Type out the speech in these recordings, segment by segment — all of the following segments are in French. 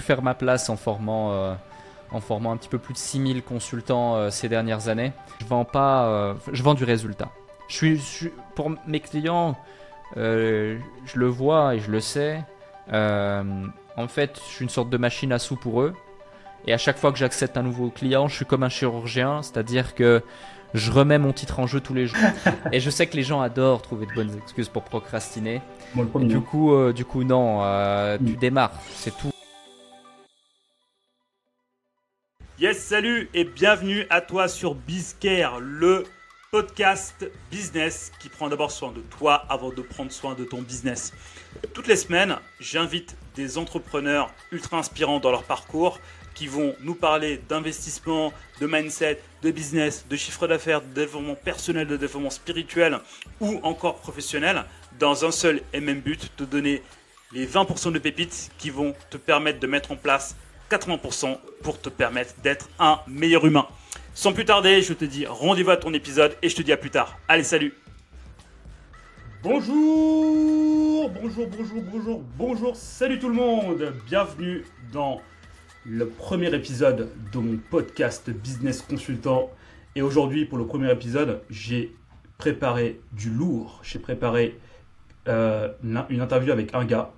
pu faire ma place en formant, en formant un petit peu plus de 6000 consultants ces dernières années. Je vends pas, je vends du résultat. Je suis, pour mes clients, je le vois et je le sais. en fait, je suis une sorte de machine à sous pour eux. Et à chaque fois que j'accepte un nouveau client, je suis comme un chirurgien, c'est-à-dire que je remets mon titre en jeu tous les jours. et je sais que les gens adorent trouver de bonnes excuses pour procrastiner. du coup, euh, du coup, non, euh, tu mm. démarres, c'est tout. Yes, salut et bienvenue à toi sur Bizcare, le podcast business qui prend d'abord soin de toi avant de prendre soin de ton business. Toutes les semaines, j'invite des entrepreneurs ultra inspirants dans leur parcours qui vont nous parler d'investissement, de mindset, de business, de chiffre d'affaires, de développement personnel, de développement spirituel ou encore professionnel dans un seul et même but, te donner les 20% de pépites qui vont te permettre de mettre en place 80% pour te permettre d'être un meilleur humain. Sans plus tarder, je te dis rendez-vous à ton épisode et je te dis à plus tard. Allez, salut Bonjour, bonjour, bonjour, bonjour, bonjour, salut tout le monde Bienvenue dans le premier épisode de mon podcast Business Consultant. Et aujourd'hui, pour le premier épisode, j'ai préparé du lourd. J'ai préparé euh, une interview avec un gars.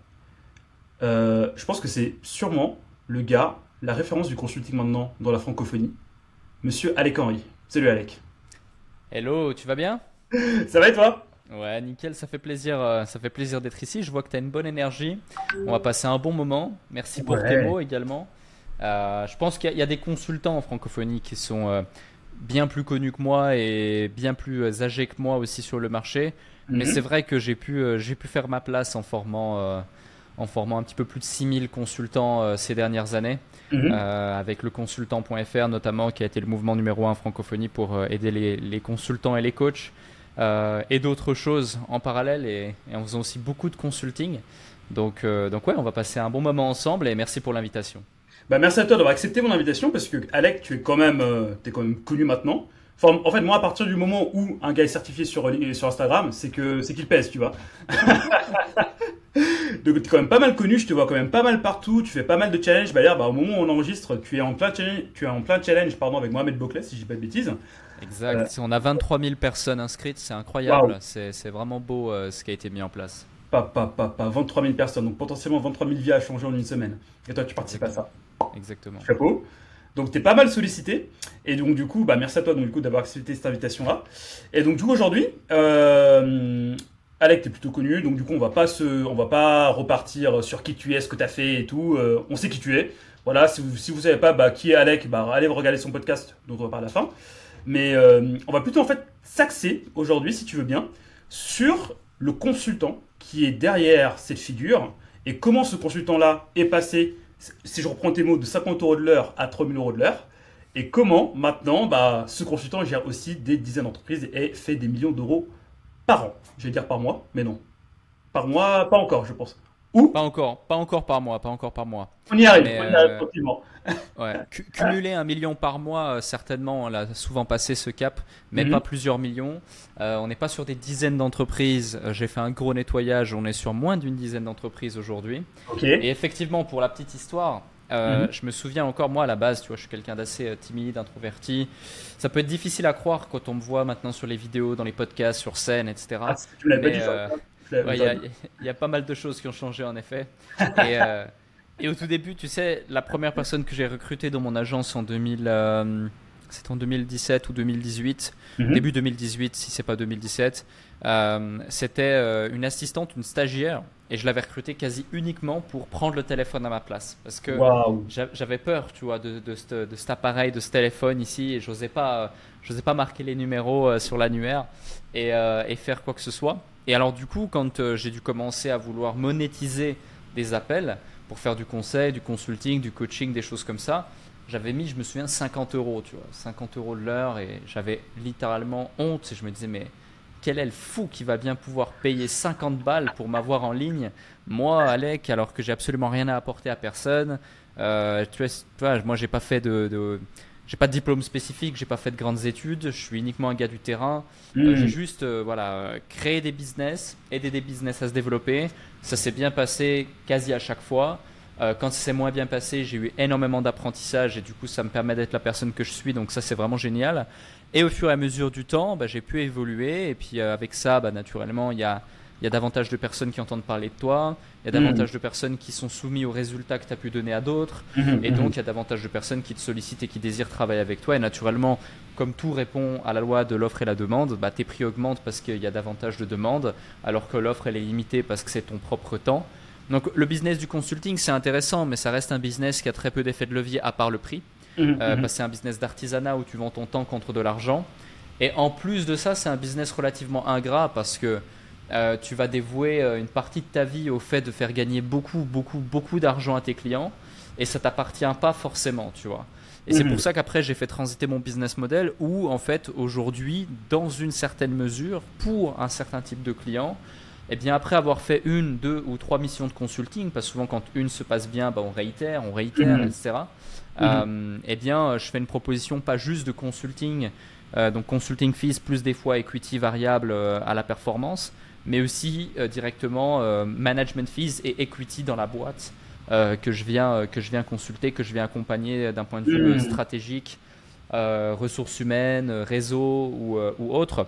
Euh, je pense que c'est sûrement le gars, la référence du consulting maintenant dans la francophonie. Monsieur Alec Henry. Salut Alec. Hello, tu vas bien? Ça va et toi? Ouais, nickel, ça fait plaisir, euh, ça fait plaisir d'être ici. Je vois que tu as une bonne énergie. On va passer un bon moment. Merci pour tes mots également. Euh, je pense qu'il y, a des consultants en francophonie qui sont euh, bien plus connus que moi et bien plus âgés que moi aussi sur le marché. Mais mhm. c'est vrai que j'ai pu, j'ai pu faire ma place en formant, en formant un petit peu plus de 6000 consultants ces dernières années, mhm. avec le consultant.fr notamment, qui a été le mouvement numéro un francophonie pour aider les, les, consultants et les coachs, et d'autres choses en parallèle, et, et, en faisant aussi beaucoup de consulting. Donc, donc ouais, on va passer un bon moment ensemble, et merci pour l'invitation. Bah, merci à toi d'avoir accepté mon invitation parce que Alec, tu es quand même, euh, es quand même connu maintenant. Enfin, en fait, moi, à partir du moment où un gars est certifié sur, sur Instagram, c'est que c'est qu'il pèse, tu vois. Donc, es quand même pas mal connu, je te vois quand même pas mal partout, tu fais pas mal de challenges. Bah, d'ailleurs, bah, au moment où on enregistre, tu es en plein challenge, tu es en plein challenge pardon, avec Mohamed Boclet, si je dis pas de bêtises. Exact. Euh, on a 23 000 personnes inscrites, c'est incroyable. C'est vraiment beau euh, ce qui a été mis en place. Pas, pas, pas, pas 23 000 personnes, donc potentiellement 23 000 vies à changer en une semaine. Et toi, tu participes à ça. Exactement. Chapeau. Donc tu es pas mal sollicité. Et donc du coup, bah, merci à toi donc, du coup, d'avoir accepté cette invitation-là. Et donc du coup aujourd'hui, euh, Alec, tu es plutôt connu. Donc du coup, on va pas se, on va pas repartir sur qui tu es, ce que tu as fait et tout. Euh, on sait qui tu es. Voilà, si vous si vous savez pas bah, qui est Alec, bah, allez regarder son podcast dont on va parler à la fin. Mais euh, on va plutôt en fait s'axer aujourd'hui, si tu veux bien, sur le consultant qui est derrière cette figure et comment ce consultant-là est passé si je reprends tes mots, de 50 euros de l'heure à 3000 euros de l'heure. Et comment maintenant, bah, ce consultant gère aussi des dizaines d'entreprises et fait des millions d'euros par an. Je vais dire par mois, mais non. Par mois, pas encore, je pense. Ou Pas encore, pas encore par mois, pas encore par mois. On y arrive, on y arrive euh, tranquillement. Ouais. Cumuler un million par mois, euh, certainement, on a souvent passé ce cap, mais mhm. pas plusieurs millions. Euh, on n'est pas sur des dizaines d'entreprises. J'ai fait un gros nettoyage, on est sur moins d'une dizaine d'entreprises aujourd'hui. Et effectivement, pour la petite histoire, mhm. je me souviens encore, moi, à la base, tu vois, je suis quelqu'un d'assez timide, introverti. Ça peut être difficile à croire quand on me voit maintenant sur les vidéos, dans les podcasts, sur scène, etc. Ah, tu l'as pas dit il y, a pas mal de choses qui ont changé en effet. Et, euh, et au tout début, tu sais, la première personne que j'ai recrutée dans mon agence en 2000, euh, c'est en 2017 ou 2018, mhm. début 2018 si c'est pas 2017, euh, c'était une assistante, une stagiaire, et je l'avais recrutée quasi uniquement pour prendre le téléphone à ma place, parce que j'avais peur, tu vois, de, de, de, cet appareil, de ce téléphone ici, et j'osais pas, j'osais pas marquer les numéros sur l'annuaire et, et faire quoi que ce soit. Et alors du coup, quand euh, j'ai dû commencer à vouloir monétiser des appels pour faire du conseil, du consulting, du coaching, des choses comme ça, j'avais mis, je me souviens, 50 euros, tu vois, 50 euros de l'heure, et j'avais littéralement honte. Et je me disais, mais quel est le fou qui va bien pouvoir payer 50 balles pour m'avoir en ligne? Moi, Alec, alors que j'ai absolument rien à apporter à personne. Euh, tu vois, moi, j'ai pas fait de j'ai pas de diplôme spécifique, j'ai pas fait de grandes études, je suis uniquement un gars du terrain. Euh, hmm. j'ai juste euh, voilà, créé des business, aidé des business à se développer. Ça s'est bien passé quasi à chaque fois. Euh, quand c'est moins bien passé, j'ai eu énormément d'apprentissage et du coup, ça me permet d'être la personne que je suis. Donc ça, c'est vraiment génial. Et au fur et à mesure du temps, bah, j'ai pu évoluer. Et puis euh, avec ça, bah, naturellement, il y a, y a davantage de personnes qui entendent parler de toi. Il y a davantage Mhm. de personnes qui sont soumises aux résultats que tu as pu donner à d'autres. Mhm, Et mhm. donc, il y a davantage de personnes qui te sollicitent et qui désirent travailler avec toi. Et naturellement, comme tout répond à la loi de l'offre et la demande, bah, tes prix augmentent parce qu'il y a davantage de demandes, alors que l'offre, elle est limitée parce que c'est ton propre temps. Donc, le business du consulting, c'est intéressant, mais ça reste un business qui a très peu d'effet de levier à part le prix. Mhm, Euh, c'est un business d'artisanat où tu vends ton temps contre de l'argent. Et en plus de ça, c'est un business relativement ingrat parce que euh, tu vas dévouer euh, une partie de ta vie au fait de faire gagner beaucoup, beaucoup, beaucoup d'argent à tes clients et ça t'appartient pas forcément, tu vois. Et c'est Mhm. pour ça qu'après j'ai fait transiter mon business model où en fait aujourd'hui, dans une certaine mesure, pour un certain type de client, et bien après avoir fait une, deux ou trois missions de consulting, parce que souvent quand une se passe bien, bah, on réitère, on réitère, Mhm. etc. Euh, eh bien, je fais une proposition pas juste de consulting, euh, donc consulting fees plus des fois equity variable euh, à la performance, mais aussi euh, directement euh, management fees et equity dans la boîte euh, que je viens que je viens consulter, que je viens accompagner d'un point de vue euh, stratégique, ressources humaines, réseau ou, ou autre.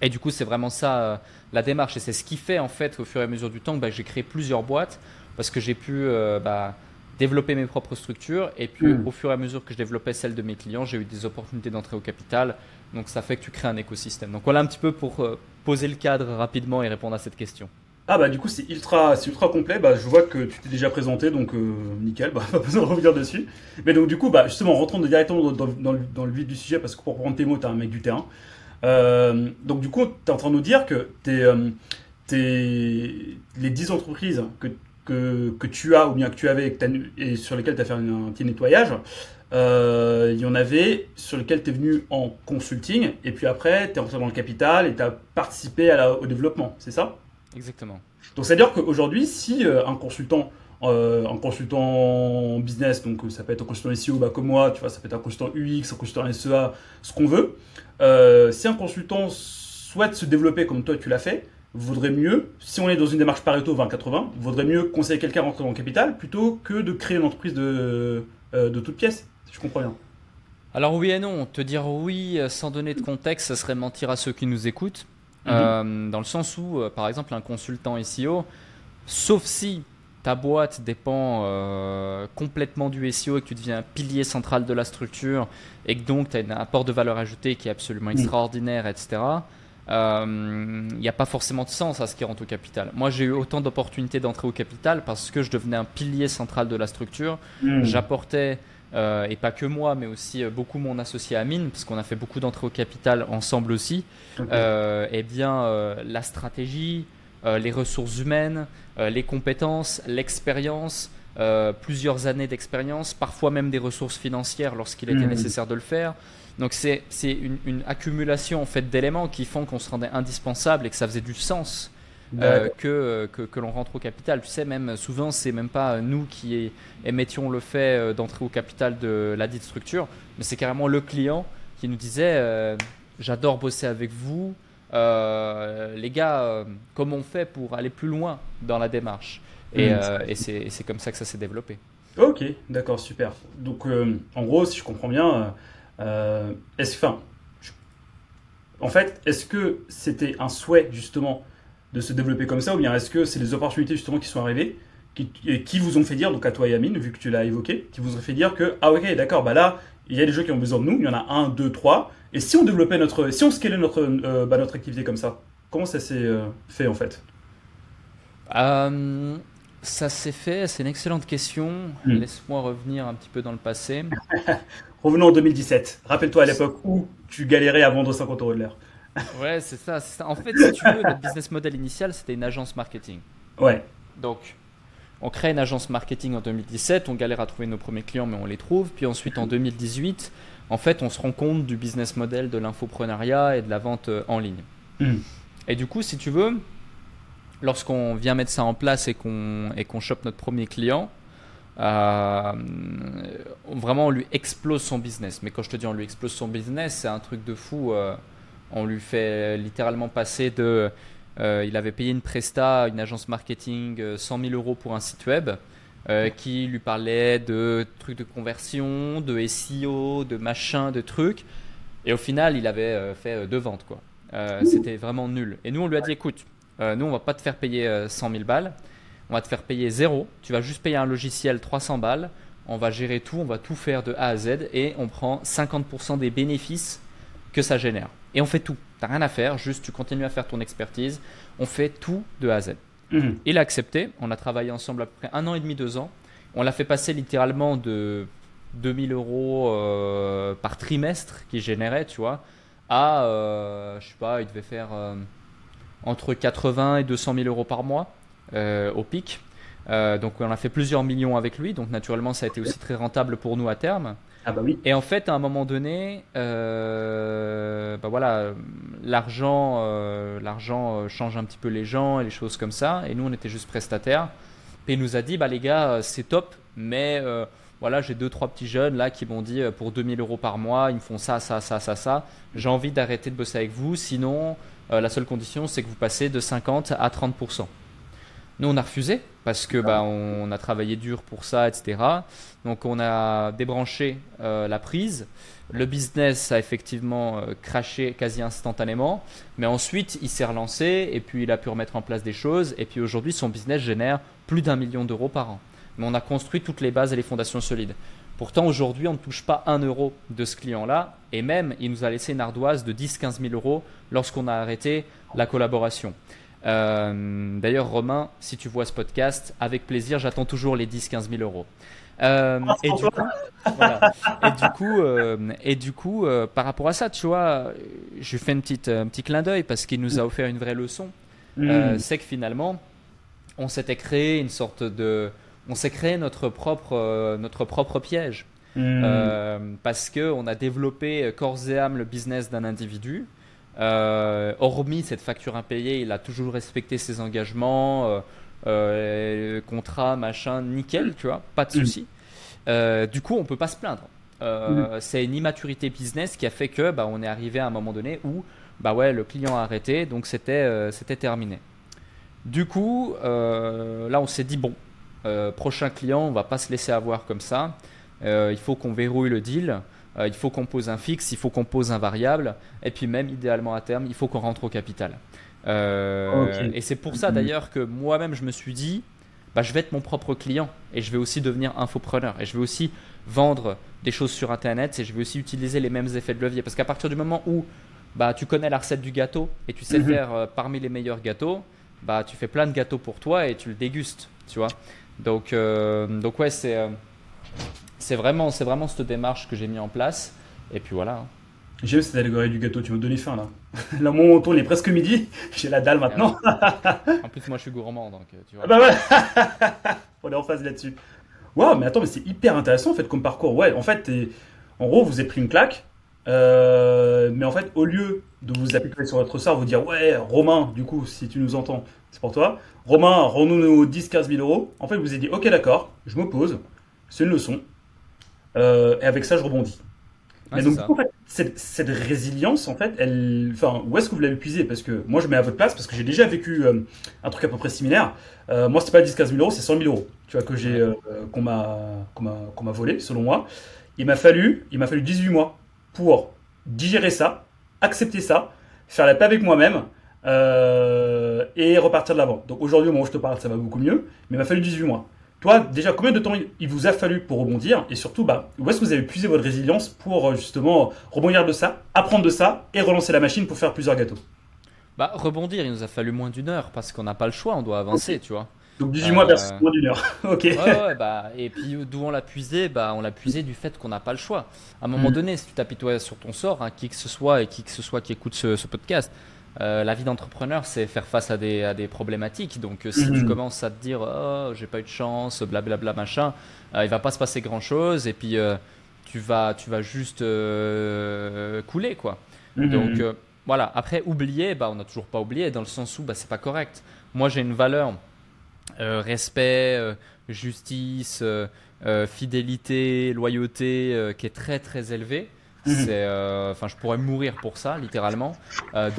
Et du coup, c'est vraiment ça euh, la démarche. Et c'est ce qui fait, en fait, au fur et à mesure du temps, que bah, j'ai créé plusieurs boîtes parce que j'ai pu euh, bah, développer mes propres structures. Et puis, Mm. au fur et à mesure que je développais celles de mes clients, j'ai eu des opportunités d'entrée au capital. Donc, ça fait que tu crées un écosystème. Donc, voilà un petit peu pour euh, poser le cadre rapidement et répondre à cette question. Ah bah du coup c'est ultra, c'est ultra complet. Bah je vois que tu t'es déjà présenté donc euh, nickel. Bah pas besoin de revenir dessus. Mais donc du coup bah justement rentrons directement dans, dans- le, vif du sujet parce que pour prendre tes mots t'es un mec du terrain. Euh, donc du coup t'es en train de nous dire que t'es, les 10 entreprises que, que, tu as ou bien que tu avais et sur lesquelles tu as fait un, un petit nettoyage. Euh, Il y en avait sur lesquelles tu es venu en consulting et puis après tu es rentré dans le capital et tu as participé à la- au développement, c'est ça? Exactement. donc c'est-à-dire qu'aujourd'hui, si euh, un consultant, euh, un consultant business, donc ça peut être un consultant SEO bah, comme moi, tu vois, ça peut être un consultant UX, un consultant SEA, ce qu'on veut, euh, si un consultant souhaite se développer comme toi tu l'as fait, vaudrait mieux, si on est dans une démarche Pareto 20-80, vaudrait mieux conseiller quelqu'un à rentrer dans le capital plutôt que de créer une entreprise de, de toutes pièces, je comprends bien. Alors oui et non, te dire oui sans donner de contexte, ça serait mentir à ceux qui nous écoutent. Mhm. Euh, dans le sens où, euh, par exemple, un consultant SEO, sauf si ta boîte dépend euh, complètement du SEO et que tu deviens un pilier central de la structure et que donc tu as un apport de valeur ajoutée qui est absolument Mhm. extraordinaire, etc. Il n'y a pas forcément de sens à ce qui rentre au capital. Moi, j'ai eu autant d'opportunités d'entrer au capital parce que je devenais un pilier central de la structure. Hmm. J'apportais, euh, et pas que moi, mais aussi euh, beaucoup mon associé Amine, parce qu'on a fait beaucoup d'entrées au capital ensemble aussi, Ok. euh, eh bien, euh, la stratégie, les ressources humaines, les compétences, l'expérience, plusieurs années d'expérience, parfois même des ressources financières lorsqu'il était Mhm. nécessaire de le faire. Donc c'est c'est une, une accumulation en fait d'éléments qui font qu'on se rendait indispensable et que ça faisait du sens euh, D'accord. que, que, que l'on rentre au capital. Tu sais, même souvent, c'est même pas nous qui émettions le fait euh, d'entrer au capital de la dite structure, mais c'est carrément le client qui nous disait euh, J'adore bosser avec vous. Euh, les gars, euh, comment on fait pour aller plus loin dans la démarche? Et, euh, et c'est comme ça que ça s'est développé. Ok, d'accord, super. Donc, euh, en gros, si je comprends bien, euh, est-ce, enfin, je- en fait, est-ce que c'était un souhait justement de se développer comme ça, ou bien est-ce que c'est les opportunités justement qui sont arrivées, qui, et qui vous ont fait dire, donc à toi et Amine, vu que tu l'as évoqué, qui vous ont fait dire que ah ok, d'accord, bah là, il y a des gens qui ont besoin de nous, il y en a un, deux, trois, et si on développait notre, si on scalait notre, euh, bah, notre activité comme ça, comment ça s'est euh, fait en fait? Euh, ça s'est fait, c'est une excellente question. Hmm. Laisse-moi revenir un petit peu dans le passé. Revenons en 2017. Rappelle-toi à l'époque où tu galérais à vendre 50 euros de l'heure. Ouais, c'est ça. En fait, si tu veux, notre business model initial, c'était une agence marketing. Ouais. Donc, on crée une agence marketing en 2017, on galère à trouver nos premiers clients, mais on les trouve. Puis ensuite, en 2018, en fait, on se rend compte du business model de l'infoprenariat et de la vente euh, en ligne. Mhm. Et du coup, si tu veux, lorsqu'on vient mettre ça en place et qu'on et qu'on chope notre premier client, euh, vraiment, on lui explose son business. Mais quand je te dis on lui explose son business, c'est un truc de fou. euh, on lui fait littéralement passer de. euh, il avait payé une presta, une agence marketing, euh, 100 000 euros pour un site web. qui lui parlait de trucs de conversion, de SEO, de machin, de trucs. Et au final, il avait fait deux ventes, quoi. C'était vraiment nul. Et nous, on lui a dit, écoute, nous, on va pas te faire payer 100 000 balles on va te faire payer zéro. Tu vas juste payer un logiciel 300 balles. On va gérer tout, on va tout faire de A à Z et on prend 50% des bénéfices que ça génère. Et on fait tout. Tu n'as rien à faire, juste tu continues à faire ton expertise. On fait tout de A à Z. Mhm. Il a accepté. On a travaillé ensemble à peu près un an et demi, deux ans. On l'a fait passer littéralement de 2000 euros euh, par trimestre qu'il générait, tu vois, à, euh, je sais pas, il devait faire euh, entre 80 et 200 000 euros par mois. Euh, au pic. Donc on a fait plusieurs millions avec lui, donc naturellement ça a été aussi très rentable pour nous à terme. Ah bah. Et en fait, à un moment donné, euh, bah voilà, l'argent, l'argent change un petit peu les gens et les choses comme ça. Et nous, on était juste prestataires. Et il nous a dit, bah les gars, c'est top, mais voilà, j'ai deux trois petits jeunes là qui m'ont dit pour 2000 euros par mois, ils me font ça, ça, ça, ça, ça. J'ai envie d'arrêter de bosser avec vous. Sinon, la seule condition, c'est que vous passez de 50 à 30 nous, on a refusé parce que bah, on a travaillé dur pour ça, etc. Donc, on a débranché euh, la prise. Le business a effectivement euh, craché quasi instantanément, mais ensuite, il s'est relancé et puis il a pu remettre en place des choses. Et puis aujourd'hui, son business génère plus d'un million d'euros par an. Mais on a construit toutes les bases et les fondations solides. Pourtant, aujourd'hui, on ne touche pas un euro de ce client-là. Et même, il nous a laissé une ardoise de 10-15 000 euros lorsqu'on a arrêté la collaboration. Euh, d'ailleurs, Romain, si tu vois ce podcast, avec plaisir, j'attends toujours les 10-15 000 euros. Euh, et, du coup, et, du coup, euh, et du coup, par rapport à ça, tu vois, je fais une petite, un petit clin d'œil parce qu'il nous a offert une vraie leçon. Mm. c'est que finalement, on s'était créé une sorte de, on s'est créé notre propre, notre propre piège. Mm. parce que on a développé corps et âme le business d'un individu euh, hormis cette facture impayée, il a toujours respecté ses engagements, euh, euh contrat, machin, nickel, tu vois, pas de mm. souci. Du coup, on peut pas se plaindre. Mm. C'est une immaturité business qui a fait que bah, on est arrivé à un moment donné où bah ouais, le client a arrêté, donc c'était c'était terminé. Du coup, là, on s'est dit bon, prochain client, on va pas se laisser avoir comme ça. il faut qu'on verrouille le deal. Euh, il faut qu'on pose un fixe, il faut qu'on pose un variable, et puis même idéalement à terme, il faut qu'on rentre au capital. Euh, et c'est pour ça d'ailleurs que moi-même je me suis dit, bah, je vais être mon propre client et je vais aussi devenir infopreneur et je vais aussi vendre des choses sur internet et je vais aussi utiliser les mêmes effets de levier parce qu'à partir du moment où bah, tu connais la recette du gâteau et tu sais mhm. faire euh, parmi les meilleurs gâteaux, bah, tu fais plein de gâteaux pour toi et tu le dégustes, tu vois. Donc, donc ouais, c'est c'est vraiment, c'est vraiment cette démarche que j'ai mis en place. Et puis voilà. Hein. J'aime cette allégorie du gâteau, tu m'as donné faim là. Là, mon tourne est presque midi, j'ai la dalle maintenant. en plus, moi je suis gourmand donc tu vois. Ah bah ouais On est en phase là-dessus. Waouh, mais attends, mais c'est hyper intéressant en fait comme parcours. Ouais, en fait, en gros, vous avez pris une claque, euh, mais en fait, au lieu de vous appuyer sur votre sort, vous dire ouais, Romain, du coup, si tu nous entends, c'est pour toi. Romain, rends-nous 10-15 000 euros. En fait, vous avez dit ok, d'accord, je me pose, c'est une leçon, euh, et avec ça, je rebondis. Mais donc, en fait, cette, résilience, en fait, elle, enfin, où est-ce que vous l'avez puisée? Parce que moi, je mets à votre place parce que j'ai déjà vécu euh, un truc à peu près similaire. Euh, moi, c'est pas 10-15 000 euros, c'est 100 000 euros. Tu vois que j'ai, qu'on m'a, qu'on m'a, volé, selon moi. Il m'a fallu, il m'a fallu 18 mois pour digérer ça, accepter ça, faire la paix avec moi-même. et repartir de l'avant. Donc aujourd'hui, au moment où je te parle, ça va beaucoup mieux, mais il m'a fallu 18 mois. Toi, déjà, combien de temps il vous a fallu pour rebondir Et surtout, bah, où est-ce que vous avez puisé votre résilience pour euh, justement rebondir de ça, apprendre de ça et relancer la machine pour faire plusieurs gâteaux Bah, rebondir, il nous a fallu moins d'une heure parce qu'on n'a pas le choix, on doit avancer, tu vois. Donc 18 mois versus euh, moins d'une heure. ok. Ouais, ouais, bah, et puis d'où on l'a puisé bah, On l'a puisé du fait qu'on n'a pas le choix. À un moment mm. donné, si tu t'apitoies sur ton sort, hein, qui que ce soit et qui que ce soit qui écoute ce podcast, euh, la vie d'entrepreneur, c'est faire face à des, à des problématiques. Donc, euh, si tu mhm. commences à te dire, oh, j'ai pas eu de chance, blablabla, machin, euh, il va pas se passer grand chose et puis tu, vas, tu vas juste couler, quoi. Mhm. Donc, voilà. Après, oublier, bah, on n'a toujours pas oublié dans le sens où bah, c'est pas correct. Moi, j'ai une valeur respect, justice, fidélité, loyauté qui est très très élevée. Mhm. C'est, enfin, je pourrais mourir pour ça, littéralement.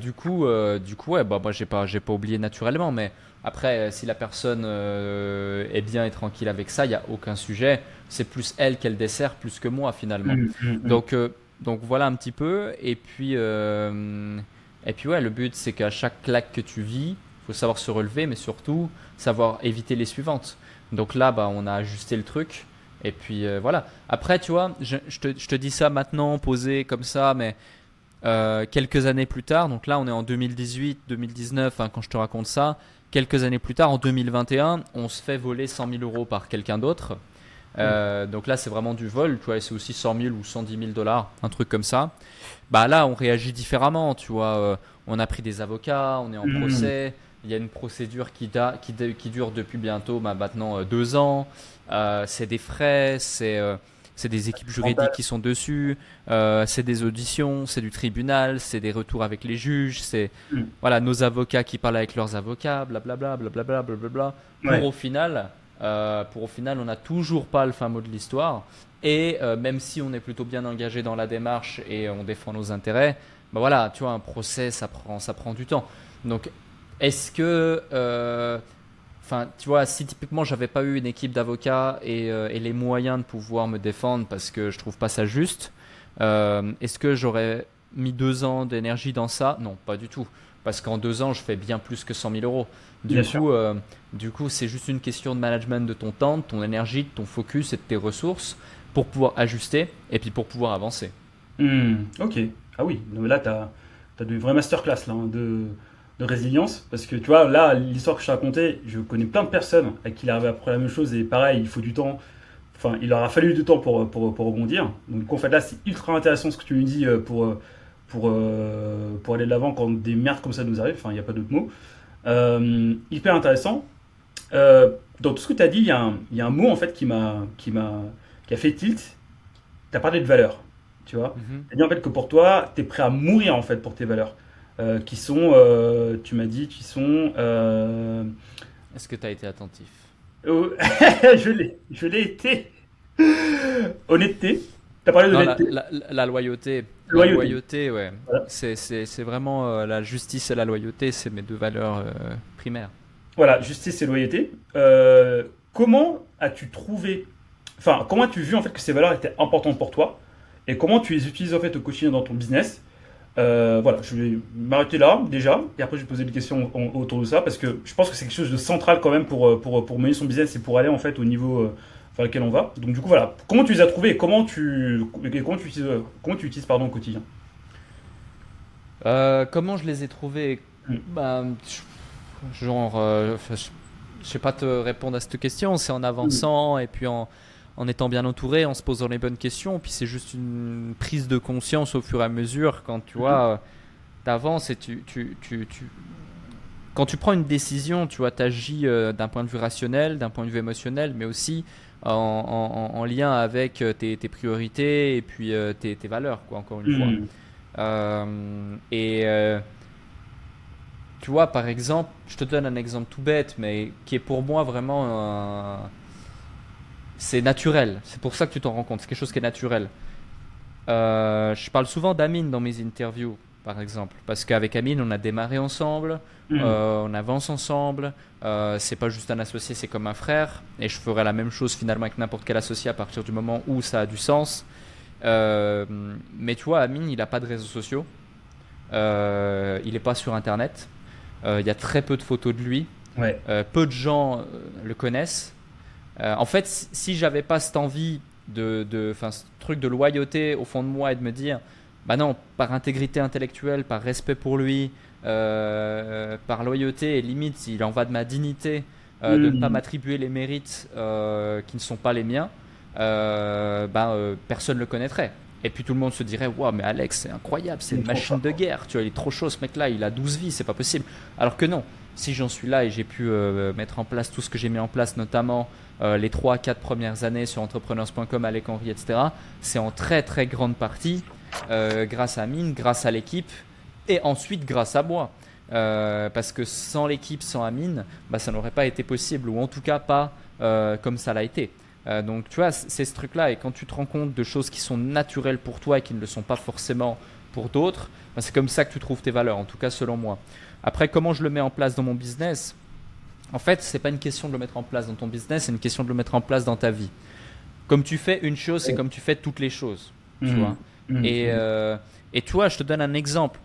du coup, du coup, ouais, bah, moi, j'ai pas, j'ai pas oublié naturellement, mais après, si la personne est bien et tranquille avec ça, il y a aucun sujet. C'est plus elle qu'elle dessert plus que moi finalement. Mhm, mhm, donc, donc voilà un petit peu. Et puis, et puis ouais, le but c'est qu'à chaque claque que tu vis, faut savoir se relever, mais surtout savoir éviter les suivantes. Donc là, bah, on a ajusté le truc. Et puis euh, voilà. Après, tu vois, je, te, je, te, dis ça maintenant, posé comme ça, mais euh, quelques années plus tard, donc là on est en 2018, 2019, hein, quand je te raconte ça, quelques années plus tard, en 2021, on se fait voler 100 000 euros par quelqu'un d'autre. Euh, donc là, c'est vraiment du vol, tu vois, c'est aussi 100 000 ou 110 000 dollars, un truc comme ça. Bah là, on réagit différemment, tu vois. on a pris des avocats, on est en mmh. procès. Il y a une procédure qui, qui, qui dure depuis bientôt bah, maintenant euh, deux ans. Euh, c'est des frais, c'est euh, des équipes juridiques qui sont dessus, c'est des auditions, c'est du tribunal, c'est des retours avec les juges, c'est mm. voilà nos avocats qui parlent avec leurs avocats, blablabla, blablabla, blablabla. Pour au final, pour au final, on n'a toujours pas le fin mot de l'histoire. Et même si on est plutôt bien engagé dans la démarche et on défend nos intérêts, bah voilà, tu vois, un procès, ça prend, ça prend du temps. Donc est-ce que, euh, enfin, tu vois, si typiquement j'avais pas eu une équipe d'avocats euh, et, les moyens de pouvoir me défendre parce que je trouve pas ça juste, euh, est-ce que j'aurais mis deux ans d'énergie dans ça? Non, pas du tout. Parce qu'en deux ans, je fais bien plus que 100 000 euros. Du coup, du coup, c'est juste une question de management de ton temps, de ton énergie, de ton focus et de tes ressources pour pouvoir ajuster et puis pour pouvoir avancer. Hmm, ok. Ah oui, là, tu as, as de vraies masterclass là, hein, de, de résilience. Parce que tu vois, là, l'histoire que je t'ai racontée, je connais plein de personnes à qui il arrive après la même chose et pareil, il faut du temps. Enfin, il leur a fallu du temps pour, pour, pour rebondir. Donc en fait, là, c'est ultra intéressant ce que tu nous dis euh, pour, euh, pour, euh, pour aller de l'avant quand des merdes comme ça nous arrivent. Enfin, il n'y a pas d'autre mot. hyper intéressant. dans tout ce que tu as dit, il y, a un, y a un mot en fait qui m'a qui m'a qui a fait tilt. Tu as parlé de valeurs, tu vois. Mm-hmm. Tu as dit en fait que pour toi, tu es prêt à mourir en fait pour tes valeurs. Euh, qui sont, euh, tu m'as dit, qui sont... Euh, Est-ce que tu as été attentif? Oh, Je l'ai, été. Honnêteté. Tu as parlé de La, la, loyauté. La loyauté, ouais. C'est vraiment la justice et la loyauté, c'est mes deux valeurs primaires. Voilà, justice et loyauté. comment as-tu trouvé, enfin, comment as-tu vu en fait que ces valeurs étaient importantes pour toi? Et comment tu les utilises en fait au quotidien dans ton business? Euh, voilà, je vais m'arrêter là déjà, et après je vais poser des questions autour de ça, parce que je pense que c'est quelque chose de central quand même pour, euh, pour, pour mener son business et pour aller en fait au niveau euh, vers lequel on va. Donc du coup voilà, comment tu les as trouvés? Et comment tu, comment tu utilises, comment tu utilises pardon, au quotidien? Comment je les ai trouvés? Hmm. bah, Genre, je sais pas te répondre à cette question, c'est en avançant et puis en en étant bien entouré, en se posant les bonnes questions. Puis c'est juste une prise de conscience au fur et à mesure quand tu vois, mhm. tu avances et tu, tu, tu, Quand tu prends une décision, tu vois, agis euh, d'un point de vue rationnel, d'un point de vue émotionnel, mais aussi en, lien avec euh, tes, priorités et puis euh, tes, valeurs, quoi, encore une fois. Mhm. et tu vois, par exemple, je te donne un exemple tout bête, mais qui est pour moi vraiment un c'est naturel. C'est pour ça que tu t'en rends compte. C'est quelque chose qui est naturel. Euh, je parle souvent d'Amine dans mes interviews, par exemple, parce qu'avec Amine, on a démarré ensemble, mm. euh, on avance ensemble. Euh, c'est pas juste un associé, c'est comme un frère. Et je ferai la même chose finalement avec n'importe quel associé à partir du moment où ça a du sens. mais tu vois, Amine, il n'a pas de réseaux sociaux. il n'est pas sur Internet. Il y a très peu de photos de lui. peu de gens le connaissent. Euh, en fait, si j'avais pas cette envie de, de ce truc de loyauté au fond de moi et de me dire, bah non, par intégrité intellectuelle, par respect pour lui, euh, par loyauté et limite, il en va de ma dignité euh, de ne pas hmm. m'attribuer les mérites qui ne sont pas les miens, bah, personne ne le connaîtrait. Et puis tout le monde se dirait, waouh, mais Alex, c'est incroyable, c'est une machine de guerre, tu vois, il est trop chaud ce mec-là, il a 12 vies, c'est pas possible. Alors que non, si j'en suis là et j'ai pu mettre en place tout ce que j'ai mis en place, notamment euh, les 3-4 premières années sur entrepreneurs.com, Alec Henry, etc., c'est en très très grande partie euh, grâce à Amine, grâce à l'équipe et ensuite grâce à moi. Euh, parce que sans l'équipe, sans Amine, bah, ça n'aurait pas été possible, ou en tout cas pas comme ça l'a été. Donc, tu vois, c'est ce truc-là. Et quand tu te rends compte de choses qui sont naturelles pour toi et qui ne le sont pas forcément pour d'autres, ben, c'est comme ça que tu trouves tes valeurs, en tout cas selon moi. Après, comment je le mets en place dans mon business? En fait, c'est pas une question de le mettre en place dans ton business, c'est une question de le mettre en place dans ta vie. Comme tu fais une chose, c'est comme tu fais toutes les choses. Tu mmh. vois mmh. Et, euh, et tu vois, je te donne un exemple.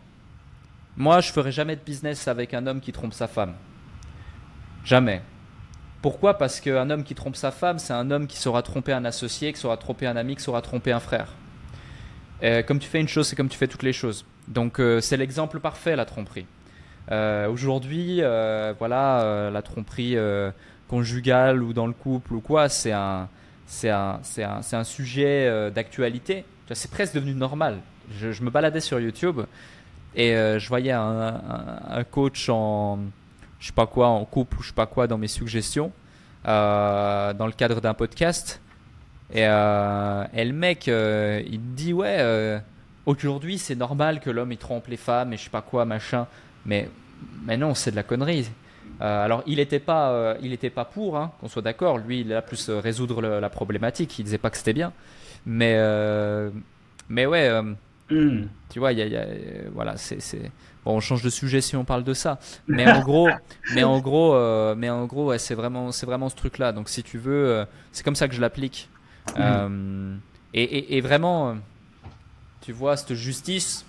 Moi, je ferai jamais de business avec un homme qui trompe sa femme. Jamais. Pourquoi Parce qu'un homme qui trompe sa femme, c'est un homme qui saura tromper un associé, qui saura tromper un ami, qui saura tromper un frère. comme tu fais une chose, c'est comme tu fais toutes les choses. Donc, euh, c'est l'exemple parfait, la tromperie. Euh, aujourd'hui, euh, voilà, la tromperie conjugale ou dans le couple ou quoi, c'est un, un, un, un sujet d'actualité. C'est presque devenu normal. Je, me baladais sur YouTube et je voyais un, coach en, je sais pas quoi, en couple ou je sais pas quoi dans mes suggestions, dans le cadre d'un podcast. Et, et, le mec, il dit ouais, aujourd'hui c'est normal que l'homme il trompe les femmes et je sais pas quoi machin. Mais, mais non, c'est de la connerie. Euh, alors, il n'était pas, euh, il était pas pour, hein, qu'on soit d'accord. Lui, il a plus euh, résoudre la problématique. Il disait pas que c'était bien. Mais, mais ouais, hmm. tu vois, il y a, voilà, c'est, bon, on change de sujet si on parle de ça. Mais en gros, mais en gros, mais en gros, ouais, c'est vraiment, c'est vraiment ce truc-là. Donc, si tu veux, c'est comme ça que je l'applique. Hmm. Et, et, et, vraiment, tu vois, cette justice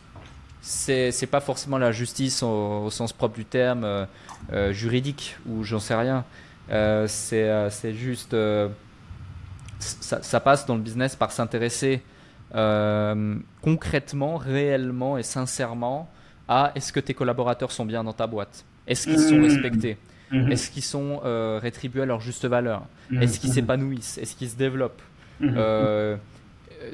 c'est c'est pas forcément la justice au, sens propre du terme euh, euh, juridique ou j'en sais rien. Euh, c'est juste ça, ça, passe dans le business par s'intéresser concrètement, réellement et sincèrement à est-ce que tes collaborateurs sont bien dans ta boîte? Est-ce qu'ils sont mmh. respectés? Mmh. Est-ce qu'ils sont rétribués à leur juste valeur? Mmh. Est-ce qu'ils s'épanouissent? Est-ce qu'ils se développent?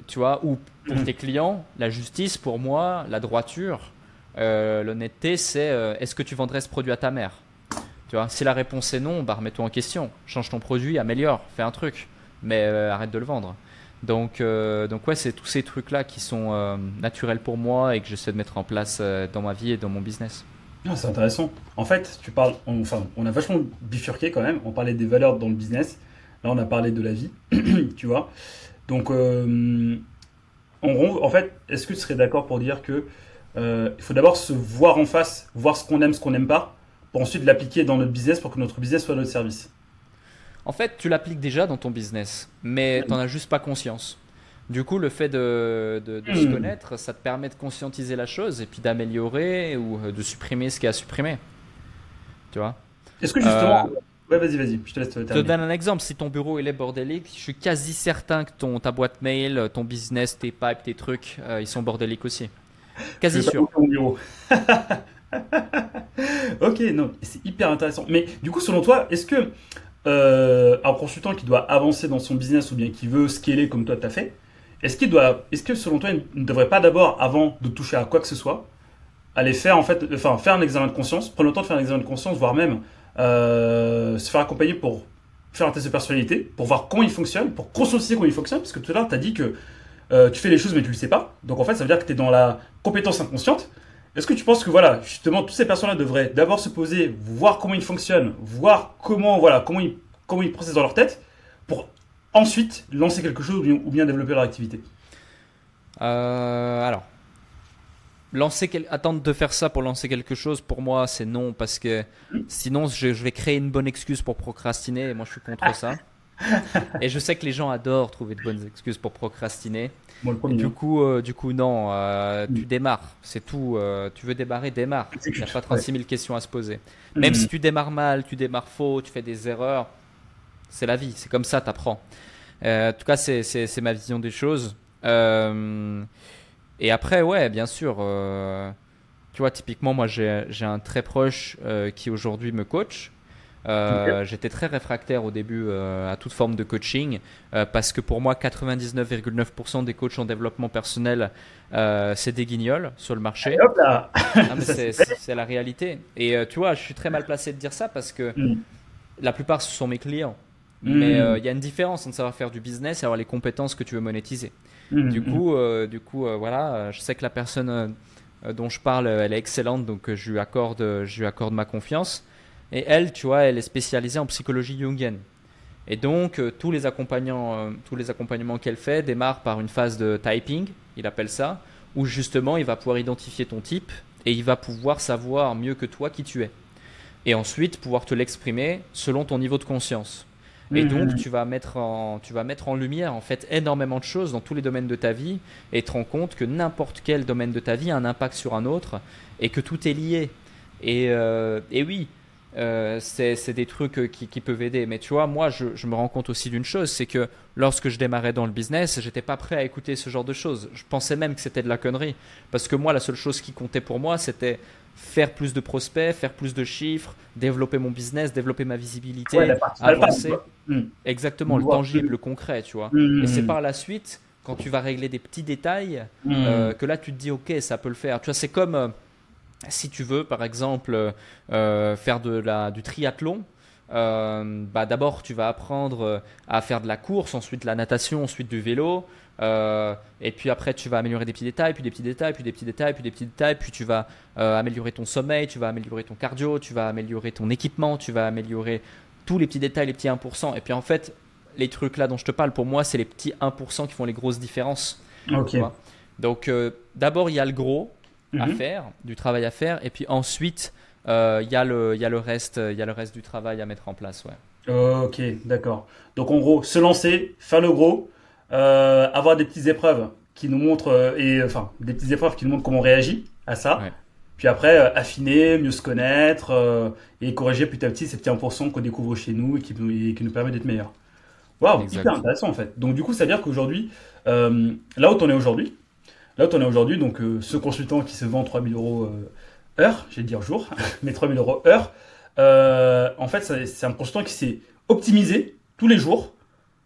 Tu vois Ou pour tes clients, la justice, pour moi, la droiture, euh, l'honnêteté, c'est euh, est-ce que tu vendrais ce produit à ta mère? Tu vois, si la réponse est non, bah remets-toi en question, change ton produit, améliore, fais un truc, mais euh, arrête de le vendre. Donc, donc ouais, c'est tous ces trucs-là qui sont naturels pour moi et que j'essaie de mettre en place dans ma vie et dans mon business. Ah, c'est intéressant. En fait, tu parles, enfin, on a vachement bifurqué quand même. On parlait des valeurs dans le business. Là, on a parlé de la vie, tu vois. Donc, en, fait, est-ce que tu serais d'accord pour dire que euh, il faut d'abord se voir en face, voir ce qu'on aime, ce qu'on n'aime pas, pour ensuite l'appliquer dans notre business pour que notre business soit notre service? En fait, tu l'appliques déjà dans ton business, mais tu n'en as juste pas conscience. Du coup, le fait de, se hmm. connaître, ça te permet de conscientiser la chose et puis d'améliorer ou de supprimer ce qu'il y a à supprimer. Tu vois? Est-ce que justement, euh, Ouais, vas-y, vas-y, je te laisse Je te donne un exemple. Si ton bureau il est bordélique, je suis quasi certain que ton, ta boîte mail, ton business, tes pipes, tes trucs, euh, ils sont bordéliques aussi. Quasi sûr. bureau. ok, non, c'est hyper intéressant. Mais du coup, selon toi, est-ce que euh, un consultant qui doit avancer dans son business ou bien qui veut scaler comme toi tu as fait, est-ce qu'il doit, est-ce que selon toi, il ne devrait pas d'abord, avant de toucher à quoi que ce soit, aller faire en fait, enfin faire un examen de conscience, prendre le temps de faire un examen de conscience, voire même euh, se faire accompagner pour faire un test de personnalité, pour voir comment il fonctionne, pour conscientiser comment il fonctionne, parce que tout à l'heure, tu as dit que euh, tu fais les choses mais tu le sais pas. Donc en fait, ça veut dire que tu es dans la compétence inconsciente. Est-ce que tu penses que voilà, justement, toutes ces personnes-là devraient d'abord se poser, voir comment ils fonctionnent, voir comment voilà, comment ils comment ils processent dans leur tête, pour ensuite lancer quelque chose ou bien, ou bien développer leur activité? Euh, Alors, lancer attendre de faire ça pour lancer quelque chose, pour moi, c'est non, parce que sinon, je, vais créer une bonne excuse pour procrastiner, et moi, je suis contre ça. Et je sais que les gens adorent trouver de bonnes excuses pour procrastiner. du coup, euh, du coup, non, euh, tu démarres, c'est tout. Euh, tu veux démarrer, démarre. Il n'y a pas 36 000 questions à se poser. Même si tu démarres mal, tu démarres faux, tu fais des erreurs, c'est la vie, c'est comme ça, tu apprends. en tout cas, c'est ma vision des choses. Et après, ouais, bien sûr. Tu vois, typiquement, moi, j'ai un très proche qui aujourd'hui me coach. Euh, j'étais très réfractaire au début à toute forme de coaching parce que pour moi, 99,9% des coachs en développement personnel, c'est des guignols sur le marché. Ah, c'est la réalité. Et tu vois, je suis très mal placé de dire ça parce que mm. la plupart, ce sont mes clients. Mm. Mais il y a une différence entre savoir faire du business et avoir les compétences que tu veux monétiser. Mm, du, coup, euh, du coup, euh, voilà, je sais que la personne euh, dont je parle, elle est excellente, donc je lui accorde, je lui accorde ma confiance. Et elle, tu vois, elle est spécialisée en psychologie jungienne. Et donc, euh, tous, les accompagnants, euh, tous les accompagnements qu'elle fait démarrent par une phase de typing, il appelle ça, où justement il va pouvoir identifier ton type et il va pouvoir savoir mieux que toi qui tu es. Et ensuite pouvoir te l'exprimer selon ton niveau de conscience. Et donc, Mhm. tu vas, mettre en, tu vas mettre en lumière en fait énormément de choses dans tous les domaines de ta vie et te rends compte que n'importe quel domaine de ta vie a un impact sur un autre et que tout est lié. Et, euh, et oui, euh, c'est des trucs euh, qui, qui peuvent aider. Mais tu vois, moi, je, je me rends compte aussi d'une chose c'est que lorsque je démarrais dans le business, j'étais pas prêt à écouter ce genre de choses. Je pensais même que c'était de la connerie. Parce que moi, la seule chose qui comptait pour moi, c'était faire plus de prospects, faire plus de chiffres, développer mon business, développer ma visibilité, Ouais, avancer. quoi. Mm. Exactement, le tangible, le concret, tu vois. Mm. Et c'est par la suite, quand tu vas régler des petits détails, euh, que là tu te dis, ok, ça peut le faire. Tu vois, c'est comme si tu veux, par exemple, euh, faire de la, du triathlon. euh, bah, D'abord, tu vas apprendre à faire de la course, ensuite la natation, ensuite du vélo. euh, et puis après, tu vas améliorer des petits détails, puis des petits détails, puis des petits détails, puis des petits détails. Puis tu vas améliorer ton sommeil, tu vas améliorer ton cardio, tu vas améliorer ton équipement, tu vas améliorer tous les petits détails, les petits 1%. Et puis en fait, les trucs là dont je te parle, pour moi, c'est les petits 1% qui font les grosses différences. Donc d'abord, il y a le gros à Mhm. faire, du travail à faire, et puis ensuite, euh, il y, a le- il y, a le reste, il y a le reste du travail à mettre en place. Ouais. Ok, d'accord. Donc en gros, se lancer, faire le gros, euh, avoir des petites épreuves qui nous montrent euh, et enfin des petites épreuves qui nous montrent comment on réagit à ça. Ouais. Puis après, euh, affiner, mieux se connaître euh, et corriger petit à petit ces petits 1% qu'on découvre chez nous et qui nous, et qui nous permet d'être meilleurs. Waouh, hyper intéressant en fait. Donc du coup, ça veut dire qu'aujourd'hui, euh, là où on est aujourd'hui, là où on est aujourd'hui, donc euh, ce consultant qui se vend 3000 euros euh, heure, j'ai dire jour, mais 3000 euros heure, euh, en fait, c'est un consultant qui s'est optimisé tous les jours